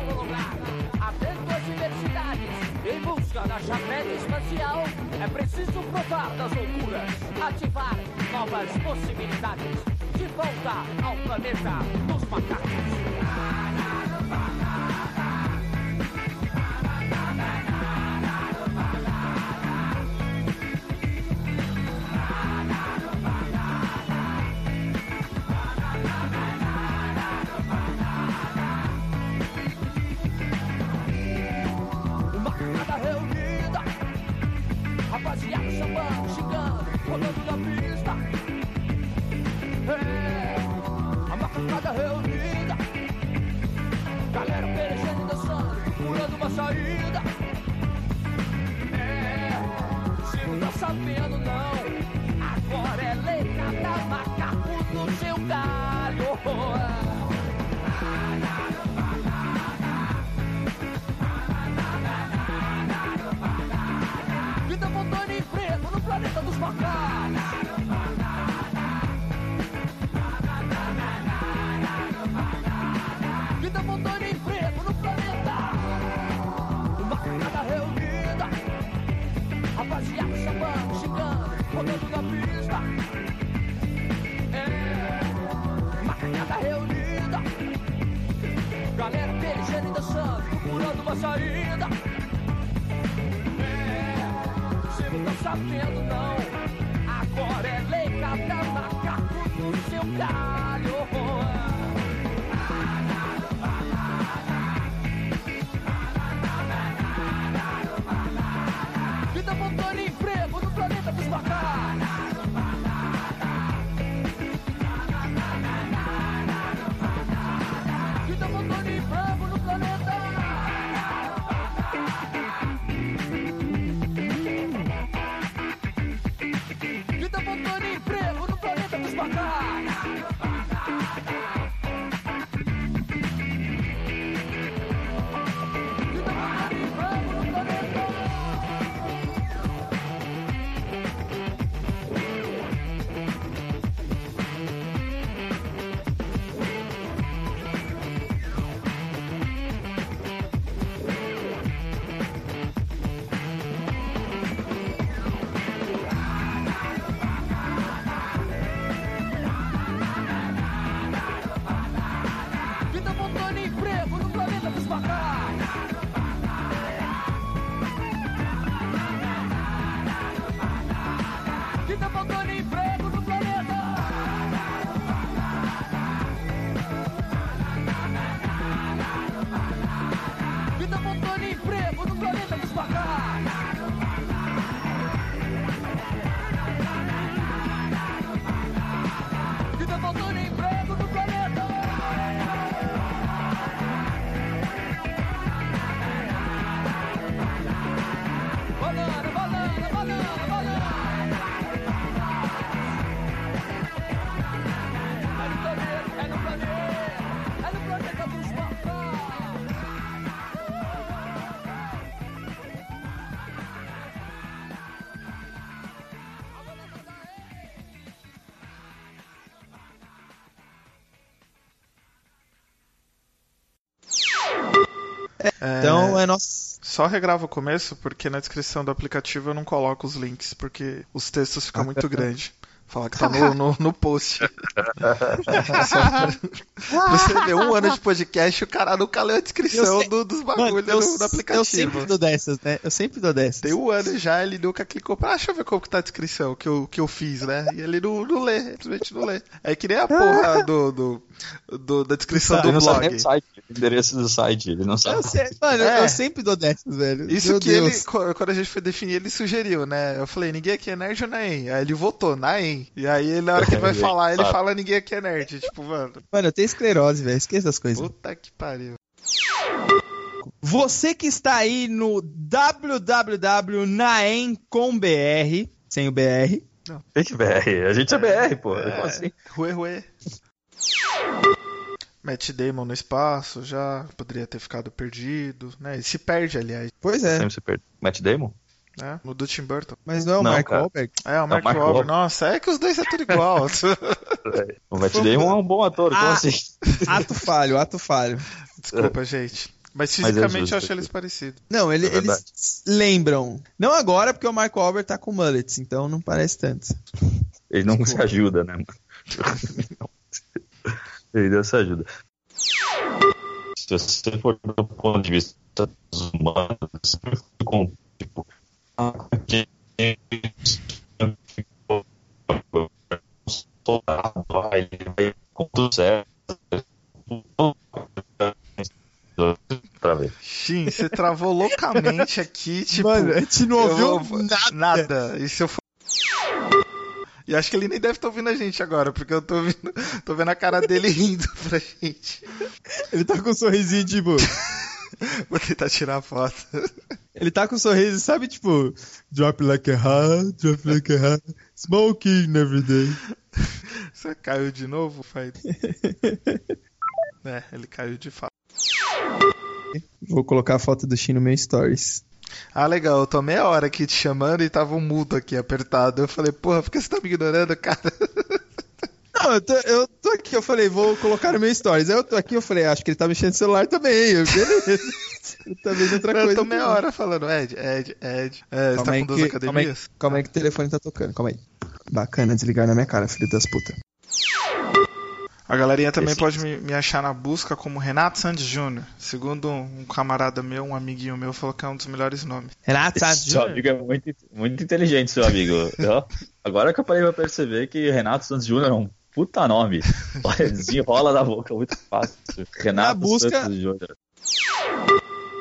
Speaker 7: Ainda não estão no lugar. Atento às diversidades, em busca da chapéu espacial, é preciso provar das loucuras, ativar novas possibilidades. De volta ao planeta dos macacos.
Speaker 1: Então é nosso.
Speaker 3: Só regrava o começo, porque na descrição do aplicativo eu não coloco os links, porque os textos ficam muito grandes. Fala que tá no, no, no post. Você ver um ano de podcast, o cara nunca leu a descrição
Speaker 1: sei-
Speaker 3: do- dos bagulhos do, do
Speaker 1: eu
Speaker 3: aplicativo.
Speaker 1: sempre dou dessas, né? Eu sempre dou dessas.
Speaker 3: Tem um ano já, ele nunca clicou pra. Ah, deixa eu ver como que tá a descrição que eu, que eu fiz, né? E ele não, não lê, simplesmente não lê. É que nem a porra do, do, do- da descrição
Speaker 2: Ele
Speaker 3: do
Speaker 2: não sabe nem
Speaker 3: blog.
Speaker 2: o site, o endereço do site, ele não sabe.
Speaker 1: Eu sei, mano,
Speaker 3: É.
Speaker 1: eu sempre dou dessas, velho.
Speaker 3: Isso
Speaker 1: Meu
Speaker 3: que ele,
Speaker 1: Deus.
Speaker 3: qu- quando a gente foi definir, ele sugeriu, né? Eu falei, ninguém aqui é nerd ou Naem? Aí ele votou, Naem. E aí, na hora que ele vai
Speaker 2: Ele
Speaker 3: falar, ele fala, ninguém aqui é nerd. Tipo, mano,
Speaker 1: Mano, eu tenho esclerose, velho. Esqueça das coisas.
Speaker 3: puta que pariu.
Speaker 1: Você que está aí no www.naem com BR, sem o BR.
Speaker 2: Tem que BR, a gente é BR, pô. Como assim?
Speaker 3: Ruê, ruê. Matt Damon no espaço, já poderia ter ficado perdido, né? Ele se perde, aliás.
Speaker 1: Pois é.
Speaker 2: Sempre se perde. Matt Damon?
Speaker 3: Né? No do Tim Burton.
Speaker 1: Mas não é o
Speaker 2: Não,
Speaker 1: Mark
Speaker 2: cara.
Speaker 1: Wahlberg?
Speaker 3: É, o Mark,
Speaker 2: Mark
Speaker 3: Wahlberg.
Speaker 2: Wahlberg.
Speaker 3: Nossa, é que os dois é tudo igual.
Speaker 2: O Matt Damon é um bom ator, como
Speaker 1: Ah.
Speaker 2: assim?
Speaker 1: Ato falho, ato falho.
Speaker 3: Desculpa, gente. Mas
Speaker 2: Mas é
Speaker 3: fisicamente
Speaker 2: justo
Speaker 3: eu acho eles parecidos.
Speaker 1: Não, ele-
Speaker 2: É
Speaker 1: eles lembram. Não agora, porque o Mark Wahlberg tá com mullets, então não parece tanto.
Speaker 2: Ele não se ajuda, né? Ele não se ajuda. Se você for do ponto de vista dos humanos, com, tipo, ele vai com tudo certo. Pra ver.
Speaker 3: Shin, você travou loucamente aqui, tipo.
Speaker 1: Mano, a gente não ouviu nada.
Speaker 3: Nada. E se eu for. E acho que ele nem deve estar ouvindo a gente agora, porque eu tô, ouvindo, tô vendo a cara dele rindo pra gente.
Speaker 1: Ele tá com um sorrisinho, tipo.
Speaker 3: Vou tentar tirar a foto.
Speaker 1: Ele tá com um sorriso, sabe, tipo. Drop like a hat, drop like a hat. Smoking every day.
Speaker 3: Você caiu de novo, Fai? É, ele caiu de fato.
Speaker 1: Vou colocar a foto do Shin no meu stories.
Speaker 3: Ah, legal, eu tô meia hora aqui te chamando e tava um mudo aqui apertado. Eu falei, porra, por que você tá me ignorando, cara?
Speaker 1: Não, eu tô, eu tô aqui, eu falei, vou colocar no meu stories. Aí eu tô aqui, eu falei, acho que ele tá mexendo no celular também. Eu, beleza. Eu tá vendo outra
Speaker 3: eu
Speaker 1: coisa.
Speaker 3: tô meia hora falando, Ed, Ed, Ed. É, você tá com duas
Speaker 1: que- calma aí.
Speaker 3: academias?
Speaker 1: Calma aí que o telefone tá tocando, calma aí. Bacana desligar na minha cara, filho das putas.
Speaker 3: A galerinha também
Speaker 2: Esse-
Speaker 3: pode me, me achar na busca como Renato Santos Júnior. Segundo um camarada meu, um amiguinho meu, falou que é um dos melhores nomes.
Speaker 1: Renato
Speaker 2: Seu amigo é muito, muito inteligente, seu amigo. Ó, Agora que eu parei pra perceber que Renato Santos Júnior é um puta nome. Olha, desenrola da boca, muito fácil. Renato
Speaker 1: busca-
Speaker 2: Santos Júnior.